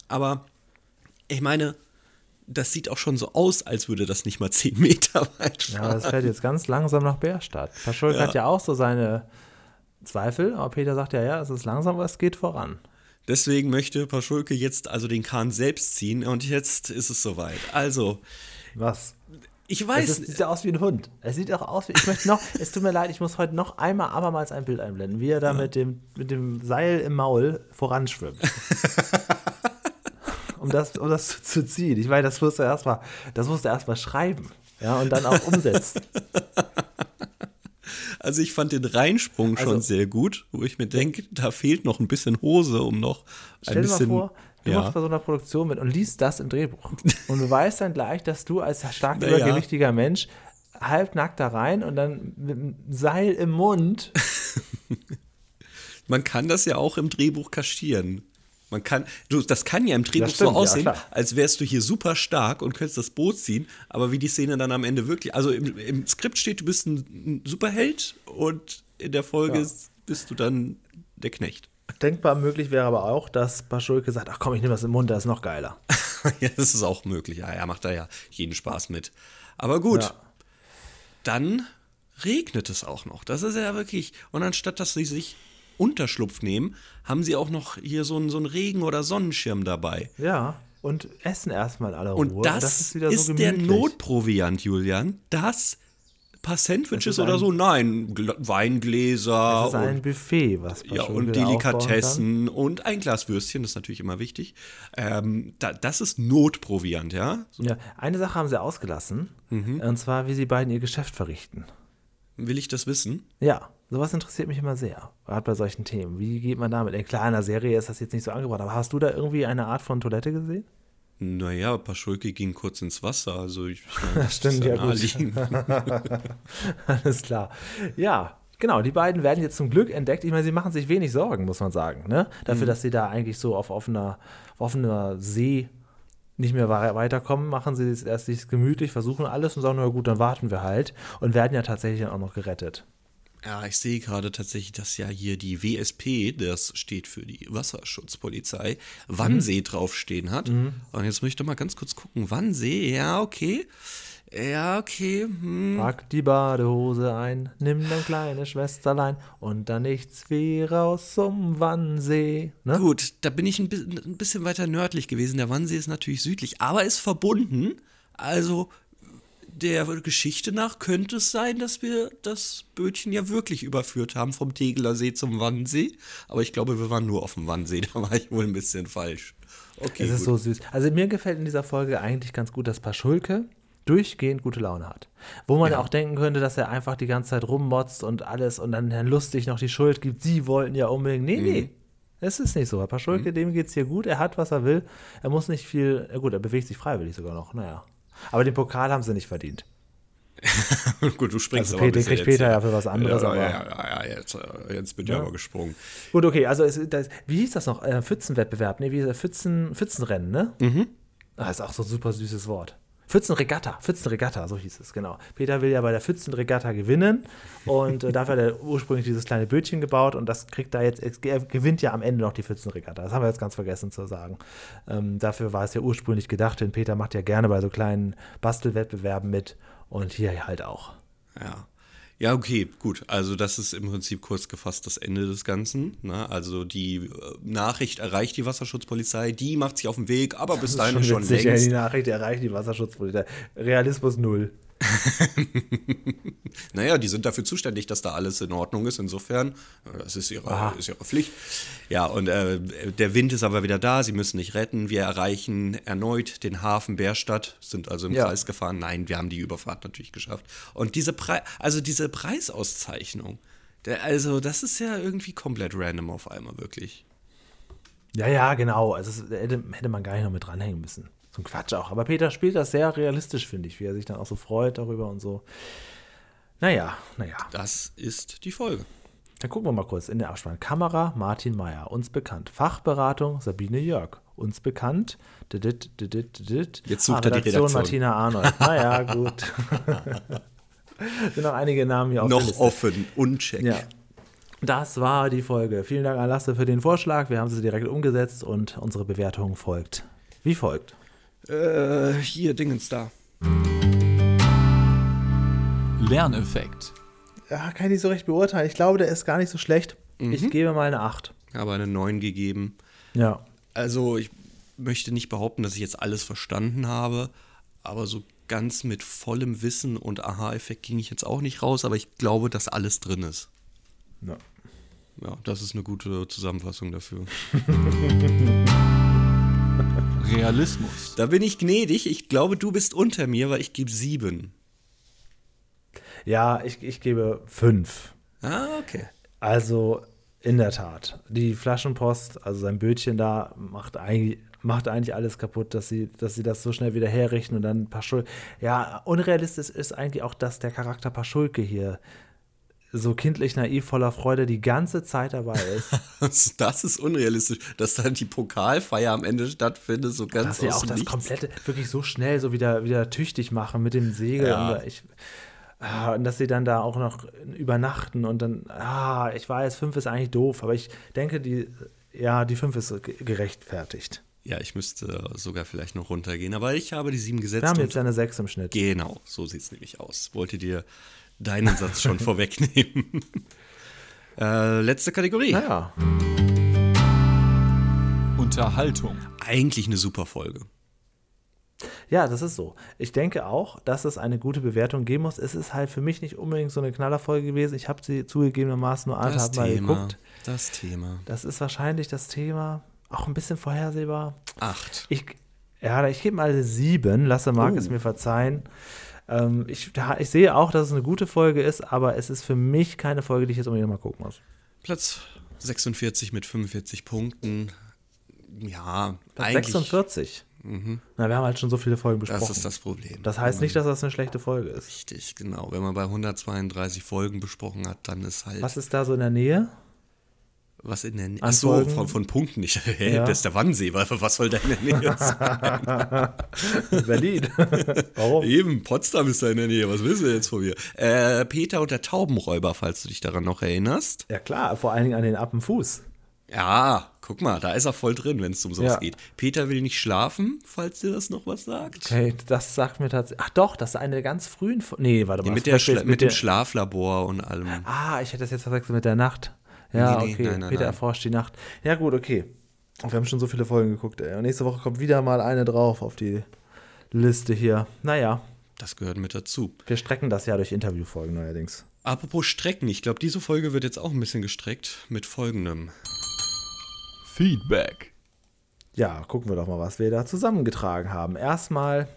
Aber ich meine, das sieht auch schon so aus, als würde das nicht mal 10 Meter *laughs* weit Ja, fahren. das fährt jetzt ganz langsam nach Bärstadt. Paschulke Ja. hat ja auch so seine Zweifel, aber Peter sagt ja, ja, es ist langsam, aber es geht voran. Deswegen möchte Paschulke jetzt also den Kahn selbst ziehen und jetzt ist es soweit. Also, Was? ich Es weiß, ist, sieht ja aus wie ein Hund. Es sieht auch aus wie. Ich möchte noch, es tut mir leid, ich muss heute noch einmal abermals ein Bild einblenden, wie er da mit, dem, mit dem Seil im Maul voranschwimmt. *laughs* um, das, um das zu, zu ziehen. Ich meine, das musst du erstmal, das musst du erstmal schreiben. Ja, und dann auch umsetzen. *laughs* also ich fand den Reinsprung schon Also- sehr gut, wo ich mir denke, da fehlt noch ein bisschen Hose, um noch ein Stell dir mal bisschen. vor, du ja. machst bei so einer Produktion mit und liest das im Drehbuch. Und du weißt dann gleich, dass du als stark Naja. übergewichtiger Mensch halbnackt da rein und dann mit einem Seil im Mund. *laughs* Man kann das ja auch im Drehbuch kaschieren. Man kann, du, das kann ja im Drehbuch so ja, aussehen, klar. als wärst du hier super stark und könntest das Boot ziehen, aber wie die Szene dann am Ende wirklich, also im, im Skript steht, du bist ein, ein Superheld und in der Folge Ja. bist du dann der Knecht. Denkbar möglich wäre aber auch, dass Paschulke sagt, ach komm, ich nehme das im Mund, das ist noch geiler. *laughs* ja, das ist auch möglich. Ja, er macht da ja jeden Spaß mit. Aber gut, Ja. dann regnet es auch noch. Das ist ja wirklich. Und anstatt dass sie sich Unterschlupf nehmen, haben sie auch noch hier so einen, so einen Regen- oder Sonnenschirm dabei. Ja, und essen erstmal alle Und Ruhe. das, ist, der Notproviant, Julian. Das paar Sandwiches Das ist oder ein- so? Nein, Gla- Weingläser Das ist ein und, Buffet, was ja, Paschulke und Delikatessen und ein Glas Würstchen, das ist natürlich immer wichtig. Ähm, da, das ist Notproviant, ja? kann. Ja, eine Sache haben sie ausgelassen, Mhm. und zwar, wie sie beiden ihr Geschäft verrichten. Will ich das wissen? Ja, sowas interessiert mich immer sehr, gerade bei solchen Themen. Wie geht man damit? In kleiner Serie ist das jetzt nicht so angebracht, aber hast du da irgendwie eine Art von Toilette gesehen? Naja, Paschulke ging kurz ins Wasser, also ich, meine, *laughs* das Stimmt, ja, ja gut. *laughs* *laughs* Alles klar. Ja, genau, die beiden werden jetzt zum Glück entdeckt. Ich meine, sie machen sich wenig Sorgen, muss man sagen, ne? Dafür, dass sie da eigentlich so auf offener, auf offener See nicht mehr wei- weiterkommen, machen sie es erst sich gemütlich, versuchen alles und sagen, na gut, dann warten wir halt und werden ja tatsächlich dann auch noch gerettet. Ja, ich sehe gerade tatsächlich, dass ja hier die WSP, das steht für die Wasserschutzpolizei, Wannsee draufstehen hat. Und jetzt möchte ich doch mal ganz kurz gucken. Wannsee, ja, okay. Ja, okay. Hm. Pack die Badehose ein, nimm dein kleines Schwesterlein und dann nichts wie raus zum Wannsee. Ne? Gut, da bin ich ein, bi- ein bisschen weiter nördlich gewesen. Der Wannsee ist natürlich südlich, aber ist verbunden. Also der Geschichte nach könnte es sein, dass wir das Bötchen ja wirklich überführt haben vom Tegeler See zum Wannsee. Aber ich glaube, wir waren nur auf dem Wannsee. *laughs* Da war ich wohl ein bisschen falsch. Okay, Es ist gut. so süß. Also mir gefällt in dieser Folge eigentlich ganz gut, dass Paschulke durchgehend gute Laune hat. Wo man ja. auch denken könnte, dass er einfach die ganze Zeit rummotzt und alles und dann Herrn Lustig noch die Schuld gibt. Sie wollten ja unbedingt. Nee, nee. Es ist nicht so. Paschulke, dem geht es hier gut. Er hat, was er will. Er muss nicht viel. Gut, er bewegt sich freiwillig sogar noch. Naja. Aber den Pokal haben sie nicht verdient. *laughs* gut, du springst Also aber Peter, kriegt jetzt Peter ja für was anderes, Ja, aber- ja, ja, ja, jetzt, äh, jetzt bin ich aber gesprungen. Gut, okay, also es, das, wie hieß das noch? Äh, Pfützenwettbewerb, nee, wie hieß das? Pfützen, Pfützenrennen, ne? Mhm. Ah, ist auch so ein super süßes Wort. Pfützenregatta, Pfützenregatta, so hieß es, genau. Peter will ja bei der Pfützenregatta gewinnen und äh, dafür hat er ursprünglich dieses kleine Bötchen gebaut und das kriegt er jetzt, er gewinnt ja am Ende noch die Pfützenregatta. Das haben wir jetzt ganz vergessen zu sagen. Ähm, dafür war es ja ursprünglich gedacht, denn Peter macht ja gerne bei so kleinen Bastelwettbewerben mit und hier halt auch. Ja. Ja, okay, gut. Also das ist im Prinzip kurz gefasst das Ende des Ganzen. Ne? Also die äh, Nachricht erreicht die Wasserschutzpolizei, die macht sich auf den Weg, aber bis dahin schon, schon ja, die längst. Nachricht erreicht die Wasserschutzpolizei. Realismus null. *laughs* Naja, die sind dafür zuständig, dass da alles in Ordnung ist. Insofern, äh, das ist ihre, Ah. ist ihre Pflicht. Ja, und äh, der Wind ist aber wieder da, sie müssen nicht retten. Wir erreichen erneut den Hafen Bärstadt, sind also im Ja. Kreis gefahren. Nein, wir haben die Überfahrt natürlich geschafft. Und diese, Pre also diese Preisauszeichnung, der, also das ist ja irgendwie komplett random auf einmal, wirklich. Ja, ja, genau. Also hätte, hätte man gar nicht noch mit dranhängen müssen. So ein Quatsch auch. Aber Peter spielt das sehr realistisch, finde ich, wie er sich dann auch so freut darüber und so. Naja, naja. Das ist die Folge. Dann gucken wir mal kurz in der Abspann. Kamera Martin Meyer, uns bekannt. Fachberatung Sabine Jörg, uns bekannt. Didit, didit, didit. Jetzt sucht er die Redaktion. Martina Arnold. Naja, gut. *laughs* Sind noch einige Namen hier auf Noch offen, uncheck. Ja. Das war die Folge. Vielen Dank an Lasse für den Vorschlag. Wir haben sie direkt umgesetzt und unsere Bewertung folgt. Wie folgt. Äh, hier, Dingens da. Lerneffekt. Ja, kann ich nicht so recht beurteilen. Ich glaube, der ist gar nicht so schlecht. Ich gebe mal eine 8. Habe eine 9 gegeben. Ja. Also, ich möchte nicht behaupten, dass ich jetzt alles verstanden habe, aber so ganz mit vollem Wissen und Aha-Effekt ging ich jetzt auch nicht raus, aber ich glaube, dass alles drin ist. ja. Ja, das ist eine gute Zusammenfassung dafür. *laughs* Realismus. Da bin ich gnädig. Ich glaube, du bist unter mir, weil ich gebe 7. Ja, ich, ich gebe 5. Ah, okay. Also, in der Tat. Die Flaschenpost, also sein Bötchen da, macht eigentlich, macht eigentlich alles kaputt, dass sie, dass sie das so schnell wieder herrichten und dann Paschul. Ja, unrealistisch ist eigentlich auch, dass der Charakter Paschulke hier so kindlich naiv voller Freude die ganze Zeit dabei ist. *laughs* Das, ist unrealistisch, dass dann die Pokalfeier am Ende stattfindet, so ganz dass sie auch das Nichts. komplette wirklich so schnell so wieder, wieder tüchtig machen mit dem Segel. Ja. Und, ich, ah, und dass sie dann da auch noch übernachten und dann, ah, ich weiß, fünf ist eigentlich doof, aber ich denke, die, ja, die fünf ist ge- gerechtfertigt. Ja, ich müsste sogar vielleicht noch runtergehen, aber ich habe die 7 gesetzt. Wir haben jetzt eine sechs im Schnitt. Genau, so sieht es nämlich aus. Wollte dir deinen Satz schon *laughs* vorwegnehmen. Äh, letzte Kategorie. Naja, Unterhaltung. Eigentlich eine super Folge. ja, das ist so. Ich denke auch, dass es eine gute Bewertung geben muss. Es ist halt für mich nicht unbedingt so eine Knallerfolge gewesen. Ich habe sie zugegebenermaßen nur anderthalb Mal Thema. geguckt. Das Thema. Das ist wahrscheinlich das Thema. Auch ein bisschen vorhersehbar. Acht. Ich, ja, ich gebe mal sieben. Lasse mag Oh. es mir verzeihen. Ähm, ich, ich sehe auch, dass es eine gute Folge ist, aber es ist für mich keine Folge, die ich jetzt unbedingt mal gucken muss. Platz 46 mit 45 Punkten. Ja, Platz eigentlich. 46. Na, wir haben halt schon so viele Folgen besprochen. Das ist das Problem. Das heißt nicht, dass das eine schlechte Folge ist. Richtig, genau. Wenn man bei 132 Folgen besprochen hat, dann ist halt. Was ist da so in der Nähe? Was in der Nähe? Achso, Folgen? von, von Punkten nicht. *laughs* Hä, Ja. Das ist der Wannsee. Was soll da in der Nähe *laughs* sein? Berlin. *laughs* Warum? Eben, Potsdam ist da in der Nähe. Was willst du jetzt von mir? Äh, Peter und der Taubenräuber, falls du dich daran noch erinnerst. Ja klar, vor allen Dingen an den Appenfuß. Ja, guck mal, da ist er voll drin, wenn es um sowas Ja. geht. Peter will nicht schlafen, falls dir das noch was sagt. Okay, das sagt mir tatsächlich. Ach doch, das ist eine der ganz frühen. Fo- Nee, warte mal. Nee, mit, das der ich mit dem Schlaflabor und allem. Ah, ich hätte das jetzt verwechselt mit der Nacht. Ja, Nee, nee, okay. nein, nein, Peter nein. erforscht die Nacht. Ja, gut, okay. Wir haben schon so viele Folgen geguckt, ey. Und nächste Woche kommt wieder mal eine drauf auf die Liste hier. Naja, Das gehört mit dazu. wir strecken das ja durch Interviewfolgen neuerdings. Apropos Strecken, ich glaube, diese Folge wird jetzt auch ein bisschen gestreckt mit folgendem. Feedback. Ja, gucken wir doch mal, was wir da zusammengetragen haben. Erstmal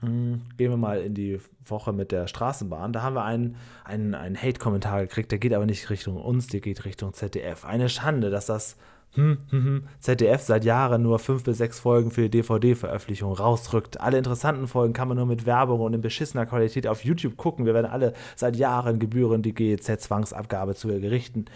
gehen wir mal in die Woche mit der Straßenbahn. Da haben wir einen, einen, einen Hate-Kommentar gekriegt, der geht aber nicht Richtung uns, der geht Richtung ZDF. Eine Schande, dass das hm, hm, hm, ZDF seit Jahren nur fünf bis sechs Folgen für die DVD-Veröffentlichung rausrückt. Alle interessanten Folgen kann man nur mit Werbung und in beschissener Qualität auf YouTube gucken. Wir werden alle seit Jahren Gebühren die GEZ-Zwangsabgabe zu gerichten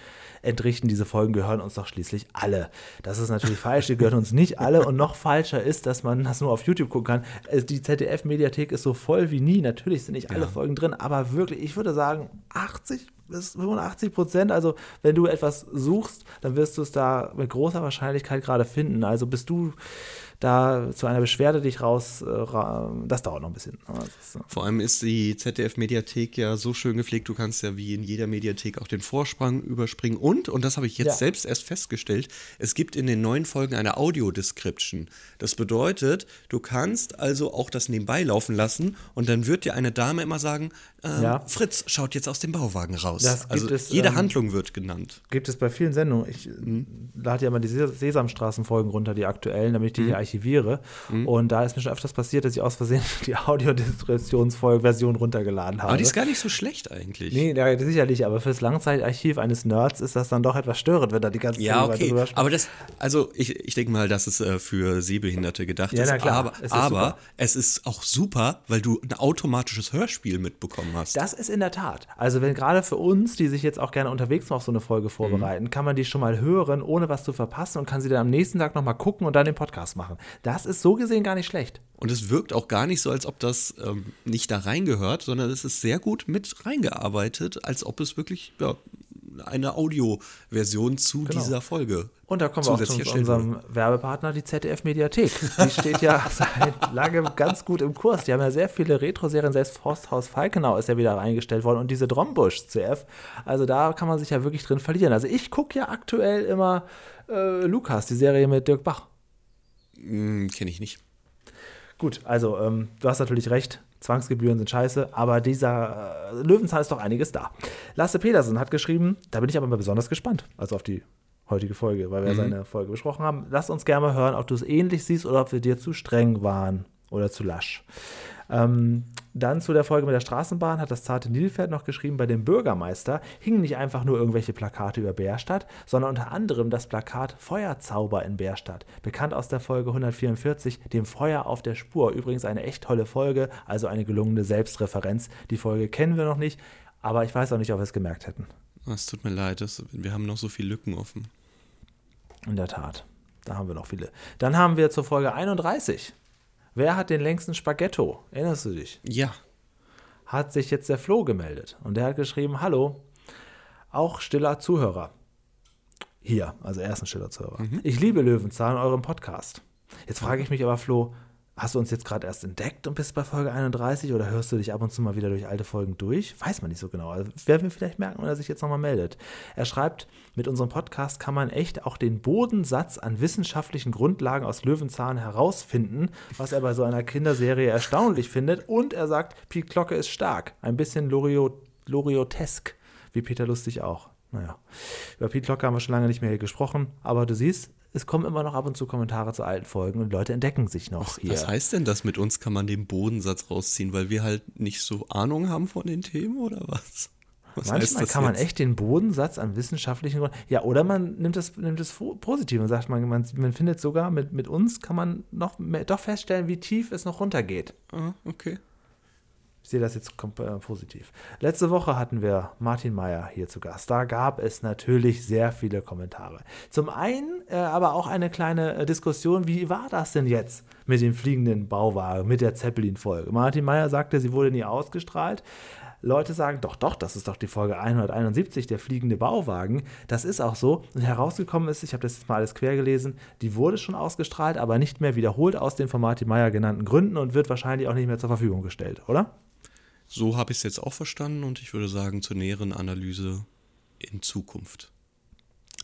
entrichten. Diese Folgen gehören uns doch schließlich alle. Das ist natürlich falsch, die gehören uns nicht alle. Und noch falscher ist, dass man das nur auf YouTube gucken kann. Also Die ZDF-Mediathek ist so voll wie nie. Natürlich sind nicht alle Folgen drin, aber wirklich, ich würde sagen, 80 bis 85 Prozent. Also, wenn du etwas suchst, dann wirst du es da mit großer Wahrscheinlichkeit gerade finden. Also, bist du da zu einer Beschwerde dich raus, äh, das dauert noch ein bisschen. Das ist, Vor allem ist die ZDF-Mediathek ja so schön gepflegt, du kannst ja wie in jeder Mediathek auch den Vorsprung überspringen. Und, und das habe ich jetzt Ja. selbst erst festgestellt, es gibt in den neuen Folgen eine Audio-Description. Das bedeutet, du kannst also auch das nebenbei laufen lassen und dann wird dir eine Dame immer sagen, ähm, Ja. Fritz schaut jetzt aus dem Bauwagen raus. Das also es, jede ähm, Handlung wird genannt. Gibt es bei vielen Sendungen. Ich Mhm. lade ja mal die Ses- Sesamstraßenfolgen runter, die aktuellen, damit ich Mhm. die hier archiviere. Und da ist mir schon öfters passiert, dass ich aus Versehen *laughs* die Audiodeskriptionsfolge-Version runtergeladen habe. Aber die ist gar nicht so schlecht eigentlich. Nee, ja, sicherlich, aber fürs Langzeitarchiv eines Nerds ist das dann doch etwas störend, wenn da die ganze Ja, Zeit okay. drüber spricht. Aber das, also ich, ich denke mal, dass es äh, für Sehbehinderte gedacht Ja, ist. na klar, aber es ist aber es ist auch super, weil du ein automatisches Hörspiel mitbekommen hast. Das ist in der Tat. Also wenn gerade für uns, die sich jetzt auch gerne unterwegs noch auf so eine Folge Mhm. vorbereiten, kann man die schon mal hören, ohne was zu verpassen und kann sie dann am nächsten Tag nochmal gucken und dann den Podcast machen. Das ist so gesehen gar nicht schlecht. Und es wirkt auch gar nicht so, als ob das ähm, nicht da reingehört, sondern es ist sehr gut mit reingearbeitet, als ob es wirklich ja, eine Audioversion zu Genau. dieser Folge Und da kommen wir auch zu unserem Werbepartner, die ZDF-Mediathek. Die steht ja *laughs* seit langem ganz gut im Kurs. Die haben ja sehr viele Retro-Serien, selbst Forsthaus Falkenau ist ja wieder reingestellt worden und diese Drombusch CF. Also da kann man sich ja wirklich drin verlieren. Also ich gucke ja aktuell immer äh, Lukas, die Serie mit Dirk Bach. Hm, Kenne ich nicht. Gut, also ähm, du hast natürlich recht. Zwangsgebühren sind scheiße, aber dieser äh, Löwenzahn ist doch einiges da. Lasse Petersen hat geschrieben, da bin ich aber mal besonders gespannt, also auf die heutige Folge, weil wir seine Folge besprochen haben. Lass uns gerne mal hören, ob du es ähnlich siehst oder ob wir dir zu streng waren oder zu lasch. Ähm, dann zu der Folge mit der Straßenbahn hat das zarte Nilpferd noch geschrieben, bei dem Bürgermeister hingen nicht einfach nur irgendwelche Plakate über Bärstadt, sondern unter anderem das Plakat Feuerzauber in Bärstadt, bekannt aus der Folge 144, dem Feuer auf der Spur. Übrigens eine echt tolle Folge, also eine gelungene Selbstreferenz. Die Folge kennen wir noch nicht, aber ich weiß auch nicht, ob wir es gemerkt hätten. Es tut mir leid, das, wir haben noch so viele Lücken offen. In der Tat, da haben wir noch viele. Dann haben wir zur Folge 31. Wer hat den längsten Spaghetto? Erinnerst du dich? Ja, hat sich jetzt der Flo gemeldet und der hat geschrieben, hallo, auch stiller Zuhörer. Hier, also er ist ein stiller Zuhörer. Ich liebe Löwenzahn, eurem Podcast. Jetzt frage ich mich aber, Flo, hast du uns jetzt gerade erst entdeckt und bist bei Folge 31 oder hörst du dich ab und zu mal wieder durch alte Folgen durch? Weiß man nicht so genau. Also werden wir vielleicht merken, wenn er sich jetzt nochmal meldet. Er schreibt, mit unserem Podcast kann man echt auch den Bodensatz an wissenschaftlichen Grundlagen aus Löwenzahn herausfinden, was er bei so einer Kinderserie erstaunlich findet. Und er sagt, Piet Glocke ist stark. Ein bisschen Loriot Loriotesk, wie Peter Lustig auch. Naja, über Piet Glocke haben wir schon lange nicht mehr gesprochen, aber du siehst, es kommen immer noch ab und zu Kommentare zu alten Folgen und Leute entdecken sich noch hier. was heißt denn das? Mit uns kann man den Bodensatz rausziehen, weil wir halt nicht so Ahnung haben von den Themen oder was? Was Manchmal das kann man jetzt? echt den Bodensatz an wissenschaftlichen Gründen. Ja, oder man nimmt es nimmt fu- positiv und sagt, man, man, man findet sogar, mit, mit uns kann man noch mehr, doch feststellen, wie tief es noch runtergeht. Ah, okay. Sehe das jetzt äh, positiv. Letzte Woche hatten wir Martin Meyer hier zu Gast. Da gab es natürlich sehr viele Kommentare. Zum einen äh, aber auch eine kleine äh, Diskussion, wie war das denn jetzt mit dem fliegenden Bauwagen, mit der Zeppelin-Folge? Martin Meyer sagte, sie wurde nie ausgestrahlt. Leute sagen, doch, doch, das ist doch die Folge 171, der fliegende Bauwagen. Das ist auch so. Und herausgekommen ist, ich habe das jetzt mal alles quer gelesen, die wurde schon ausgestrahlt, aber nicht mehr wiederholt aus den von Martin Meyer genannten Gründen und wird wahrscheinlich auch nicht mehr zur Verfügung gestellt, oder? So habe ich es jetzt auch verstanden und ich würde sagen, zur näheren Analyse in Zukunft.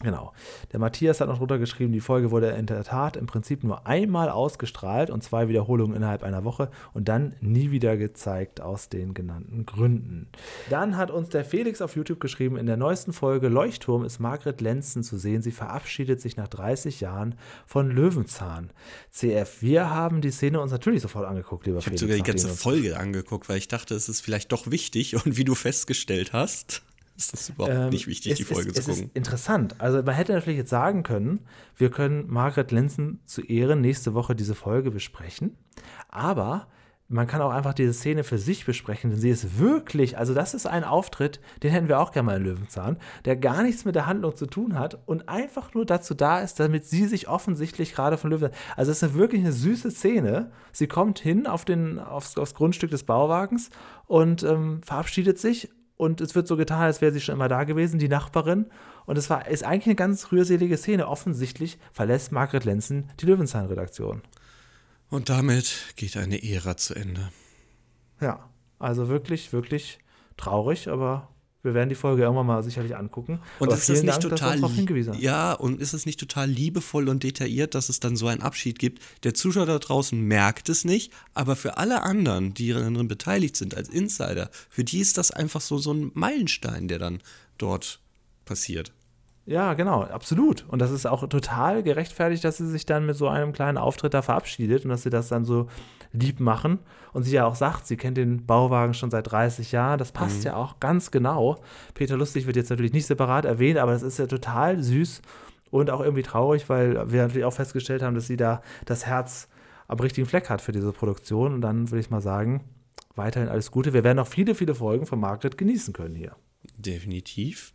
Genau. Der Matthias hat noch drunter geschrieben, die Folge wurde in der Tat im Prinzip nur einmal ausgestrahlt und zwei Wiederholungen innerhalb einer Woche und dann nie wieder gezeigt aus den genannten Gründen. Dann hat uns der Felix auf YouTube geschrieben, in der neuesten Folge Leuchtturm ist Margret Lenzen zu sehen. Sie verabschiedet sich nach 30 Jahren von Löwenzahn. CF, wir haben die Szene uns natürlich sofort angeguckt, lieber Ich habe Felix. sogar die ganze Folge angeguckt, weil ich dachte, es ist vielleicht doch wichtig und wie du festgestellt hast, ist das überhaupt Ähm, nicht wichtig, die Folge ist, zu es gucken. ist interessant. Also man hätte natürlich jetzt sagen können, wir können Margret Lenzen zu Ehren nächste Woche diese Folge besprechen. Aber man kann auch einfach diese Szene für sich besprechen, denn sie ist wirklich, also das ist ein Auftritt, den hätten wir auch gerne mal in Löwenzahn, der gar nichts mit der Handlung zu tun hat und einfach nur dazu da ist, damit sie sich offensichtlich gerade von Löwenzahn, also es ist wirklich eine süße Szene. Sie kommt hin auf den, aufs, aufs Grundstück des Bauwagens und ähm, verabschiedet sich und es wird so getan, als wäre sie schon immer da gewesen, die Nachbarin. Und es war, ist eigentlich eine ganz rührselige Szene. Offensichtlich verlässt Margret Lenzen die Löwenzahn-Redaktion. Und damit geht eine Ära zu Ende. Ja, also wirklich, wirklich traurig, aber wir werden die Folge irgendwann mal sicherlich angucken. Und aber ist das nicht uns total ja und ist es nicht total liebevoll und detailliert, dass es dann so einen Abschied gibt? Der Zuschauer da draußen merkt es nicht, aber für alle anderen, die daran beteiligt sind als Insider, für die ist das einfach so so ein Meilenstein, der dann dort passiert. Ja, genau, absolut. Und das ist auch total gerechtfertigt, dass sie sich dann mit so einem kleinen Auftritt da verabschiedet und dass sie das dann so lieb machen. Und sie ja auch sagt, sie kennt den Bauwagen schon seit 30 Jahren. Das passt ja auch ganz genau. Peter Lustig wird jetzt natürlich nicht separat erwähnt, aber das ist ja total süß und auch irgendwie traurig, weil wir natürlich auch festgestellt haben, dass sie da das Herz am richtigen Fleck hat für diese Produktion. Und dann würde ich mal sagen, weiterhin alles Gute. Wir werden noch viele, viele Folgen von Margaret genießen können hier. Definitiv.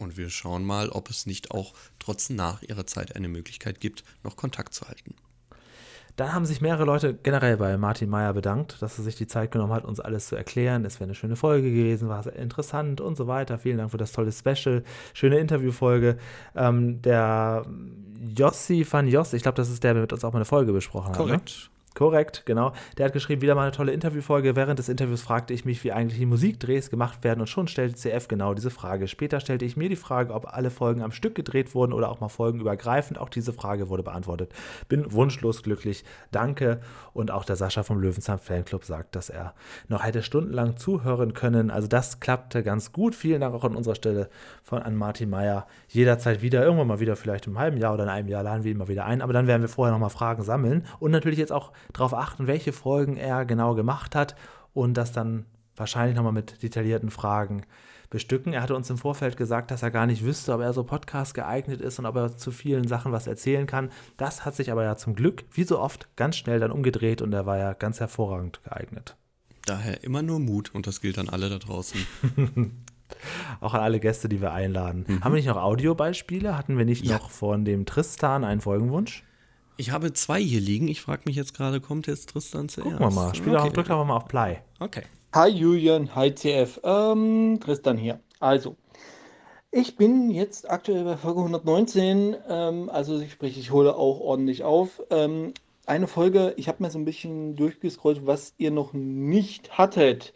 Und wir schauen mal, ob es nicht auch trotz nach ihrer Zeit eine Möglichkeit gibt, noch Kontakt zu halten. Dann haben sich mehrere Leute generell bei Martin Meyer bedankt, dass er sich die Zeit genommen hat, uns alles zu erklären. Es wäre eine schöne Folge gewesen, war sehr interessant und so weiter. Vielen Dank für das tolle Special, schöne Interviewfolge. Ähm, der Jossi van Joss, ich glaube, das ist der, der mit uns auch mal eine Folge besprochen hat. Ne? Korrekt. Genau. Der hat geschrieben, wieder mal eine tolle Interviewfolge. Während des Interviews fragte ich mich, wie eigentlich die Musikdrehs gemacht werden und schon stellte CF genau diese Frage. Später stellte ich mir die Frage, ob alle Folgen am Stück gedreht wurden oder auch mal folgenübergreifend. Auch diese Frage wurde beantwortet. Bin wunschlos glücklich. Danke. Und auch der Sascha vom Löwenzahn Fanclub sagt, dass er noch hätte stundenlang zuhören können. Also das klappte ganz gut. Vielen Dank auch an unserer Stelle von an Martin Meyer. Jederzeit wieder, irgendwann mal wieder, vielleicht im halben Jahr oder in einem Jahr laden wir ihn mal wieder ein. Aber dann werden wir vorher nochmal Fragen sammeln und natürlich jetzt auch darauf achten, welche Folgen er genau gemacht hat und das dann wahrscheinlich nochmal mit detaillierten Fragen bestücken. Er hatte uns im Vorfeld gesagt, dass er gar nicht wüsste, ob er so Podcast geeignet ist und ob er zu vielen Sachen was erzählen kann. Das hat sich aber ja zum Glück, wie so oft, ganz schnell dann umgedreht und er war ja ganz hervorragend geeignet. Daher immer nur Mut und das gilt an alle da draußen. *laughs* Auch an alle Gäste, die wir einladen. Haben wir nicht noch Audiobeispiele? Hatten wir nicht Ja. noch von dem Tristan einen Folgenwunsch? Ich habe zwei hier liegen. Ich frage mich jetzt gerade, kommt jetzt Tristan zuerst? Gucken wir mal. Spiel doch, okay. drück doch mal auf Play. okay. Hi Julian, hi CF. Ähm, Tristan hier. Also, ich bin jetzt aktuell bei Folge 119, ähm, also sprich, ich hole auch ordentlich auf. Ähm, eine Folge, ich habe mir so ein bisschen durchgescrollt, was ihr noch nicht hattet.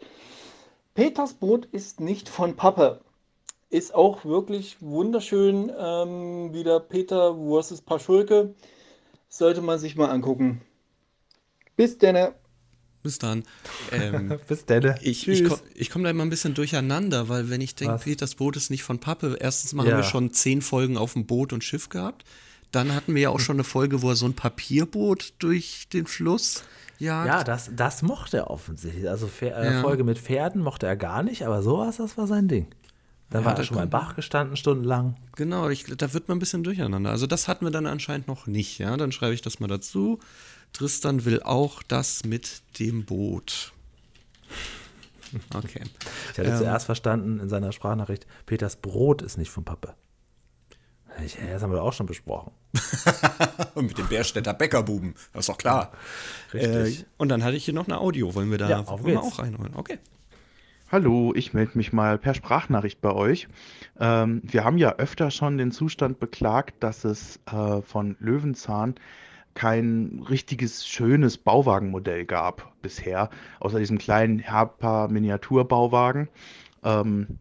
Peters Boot ist nicht von Pappe. Ist auch wirklich wunderschön. Ähm, wieder Peter versus Paschulke. Sollte man sich mal angucken. Bis denn. Bis dann. *laughs* Ähm, Bis dann. ich ich komme komm da immer ein bisschen durcheinander, weil wenn ich denke? Peters Boot ist nicht von Pappe, erstens mal Ja. haben wir schon zehn Folgen auf dem Boot und Schiff gehabt. Dann hatten wir ja auch schon eine Folge, wo er so ein Papierboot durch den Fluss jagt. Ja, das, das mochte er offensichtlich. Also Pfer- äh, Ja. Folge mit Pferden mochte er gar nicht, aber sowas, das war sein Ding. Dann Ja, war da er schon mal im Bach gestanden, stundenlang. Genau, ich, da wird man ein bisschen durcheinander. Also das hatten wir dann anscheinend noch nicht, ja. Dann schreibe ich das mal dazu. Tristan will auch das mit dem Boot. Okay. Ich hatte Ähm. zuerst verstanden in seiner Sprachnachricht, Peters Brot ist nicht von Pappe. Ich, ja, das haben wir auch schon besprochen. Und *laughs* mit dem Bärstädter Bäckerbuben, das ist doch klar. Richtig. Äh, und dann hatte ich hier noch eine Audio. Wollen wir da Ja, geht's. auch reinholen? Okay. Hallo, ich melde mich mal per Sprachnachricht bei euch. Ähm, wir haben ja öfter schon den Zustand beklagt, dass es äh, von Löwenzahn kein richtiges schönes Bauwagenmodell gab bisher, außer diesem kleinen Herpa Miniaturbauwagen. Ähm,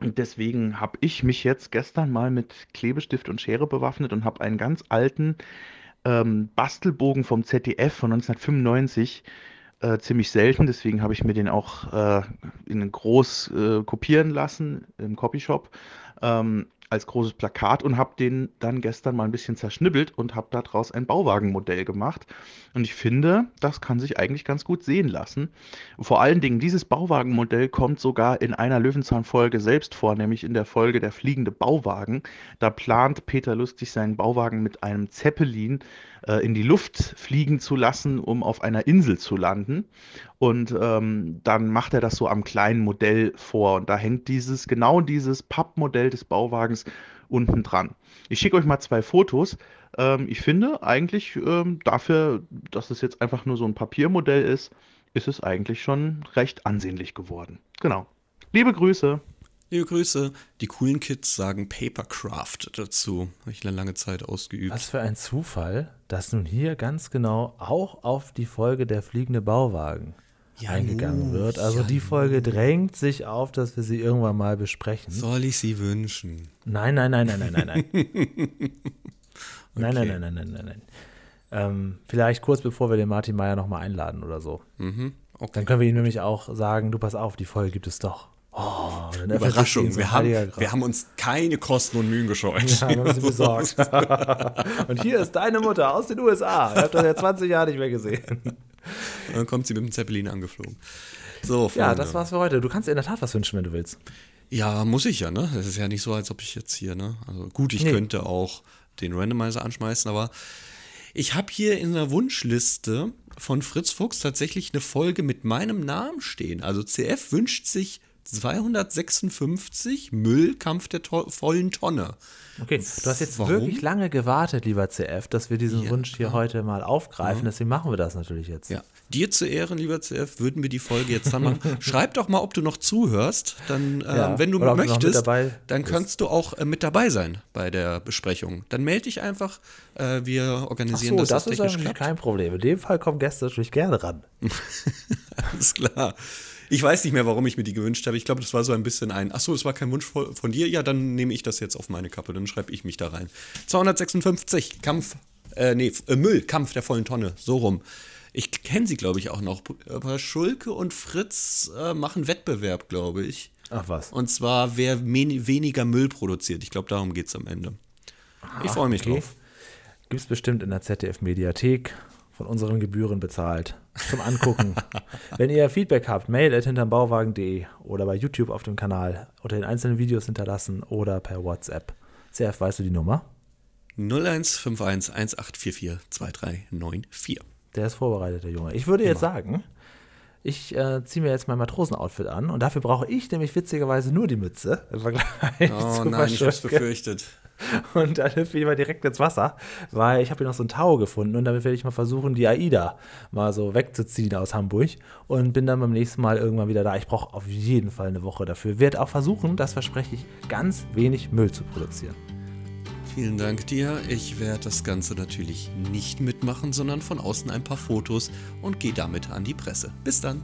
deswegen habe ich mich jetzt gestern mal mit Klebestift und Schere bewaffnet und habe einen ganz alten ähm, Bastelbogen vom ZDF von 1995 äh, ziemlich selten, deswegen habe ich mir den auch äh, in groß äh, kopieren lassen im Copyshop. Ähm, als großes Plakat und habe den dann gestern mal ein bisschen zerschnibbelt und habe daraus ein Bauwagenmodell gemacht. Und ich finde, das kann sich eigentlich ganz gut sehen lassen. Vor allen Dingen, dieses Bauwagenmodell kommt sogar in einer Löwenzahn-Folge selbst vor, nämlich in der Folge Der fliegende Bauwagen. Da plant Peter Lustig seinen Bauwagen mit einem Zeppelin äh, in die Luft fliegen zu lassen, um auf einer Insel zu landen. Und ähm, dann macht er das so am kleinen Modell vor. Und da hängt dieses, genau dieses Pappmodell des Bauwagens unten dran. Ich schicke euch mal zwei Fotos. Ähm, ich finde eigentlich ähm, dafür, dass es jetzt einfach nur so ein Papiermodell ist, ist es eigentlich schon recht ansehnlich geworden. Genau. Liebe Grüße. Liebe Grüße. Die coolen Kids sagen Papercraft dazu. Habe ich eine lange Zeit ausgeübt. Was für ein Zufall, dass nun hier ganz genau auch auf die Folge der fliegende Bauwagen Ja, eingegangen nu, wird. Also ja, die Folge drängt sich auf, dass wir sie irgendwann mal besprechen. Soll ich sie wünschen? Nein, nein, nein, nein, nein, nein, nein. *laughs* Nein, nein, Okay. nein, nein, nein, nein, nein. Ähm, vielleicht kurz bevor wir den Martin Meyer nochmal einladen oder so. Mhm. Okay. Dann können wir ihm nämlich auch sagen, du pass auf, die Folge gibt es doch. Oh, Überraschung, wir haben, wir haben uns keine Kosten und Mühen gescheut. Ja, wir haben sie besorgt. *laughs* Und hier ist deine Mutter aus den USA. Ihr habt das ja 20 Jahre nicht mehr gesehen. Und dann kommt sie mit dem Zeppelin angeflogen. So, Ja, das war's für heute. Du kannst dir in der Tat was wünschen, wenn du willst. Ja, muss ich ja, ne? Das ist ja nicht so, als ob ich jetzt hier, ne? Also gut, ich Nee. könnte auch den Randomizer anschmeißen, aber ich habe hier in der Wunschliste von Fritz Fuchs tatsächlich eine Folge mit meinem Namen stehen. Also CF wünscht sich 256 Müllkampf der to vollen Tonne. Okay, du hast jetzt Warum? wirklich lange gewartet, lieber CF, dass wir diesen Ja. Wunsch hier heute mal aufgreifen. Deswegen machen wir das natürlich jetzt. Ja. Dir zu Ehren, lieber CF, würden wir die Folge jetzt dann machen. *laughs* Schreib doch mal, ob du noch zuhörst. Dann, ähm, Ja, wenn du du möchtest, dabei dann kannst du auch äh, mit dabei sein bei der Besprechung. Dann melde dich einfach. Äh, wir Ach organisieren, so, dass das das ist technisch eigentlich klappt. kein Problem. In dem Fall kommen Gäste natürlich gerne ran. *laughs* Alles klar. Ich weiß nicht mehr, warum ich mir die gewünscht habe. Ich glaube, das war so ein bisschen ein, ach so, es war kein Wunsch von dir. Ja, dann nehme ich das jetzt auf meine Kappe. Dann schreibe ich mich da rein. 256, Kampf, äh, nee, äh, Müll, Kampf der vollen Tonne. So rum. Ich kenne sie, glaube ich, auch noch. Aber Schulke und Fritz äh, machen Wettbewerb, glaube ich. Ach was. Und zwar, wer weniger Müll produziert. Ich glaube, darum geht es am Ende. Ich freue mich drauf. Gibt es bestimmt in der ZDF-Mediathek von unseren Gebühren bezahlt zum Angucken. Wenn ihr Feedback habt, mail at hintermbauwagen.de oder bei YouTube auf dem Kanal unter den einzelnen Videos hinterlassen oder per WhatsApp. CF, weißt du die Nummer? 0151 1844 2394. Der ist vorbereitet, der Junge. Ich würde jetzt sagen, ich äh, ziehe mir jetzt mein Matrosenoutfit an und dafür brauche ich nämlich witzigerweise nur die Mütze im Vergleich Oh *laughs* zu nein, ich hab's befürchtet. *laughs* Und dann hüpfe ich mal direkt ins Wasser, weil ich habe hier noch so ein Tau gefunden und damit werde ich mal versuchen, die AIDA mal so wegzuziehen aus Hamburg und bin dann beim nächsten Mal irgendwann wieder da. Ich brauche auf jeden Fall eine Woche dafür. Werde auch versuchen, das verspreche ich, ganz wenig Müll zu produzieren. Vielen Dank dir. Ich werde das Ganze natürlich nicht mitmachen, sondern von außen ein paar Fotos und gehe damit an die Presse. Bis dann.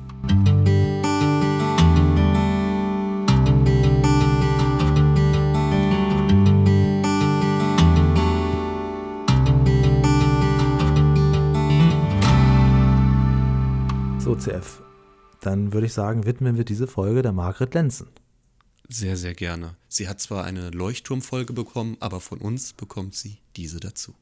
So, CF, dann würde ich sagen, widmen wir diese Folge der Margret Lenzen. Sehr, sehr gerne. Sie hat zwar eine Leuchtturmfolge bekommen, aber von uns bekommt sie diese dazu.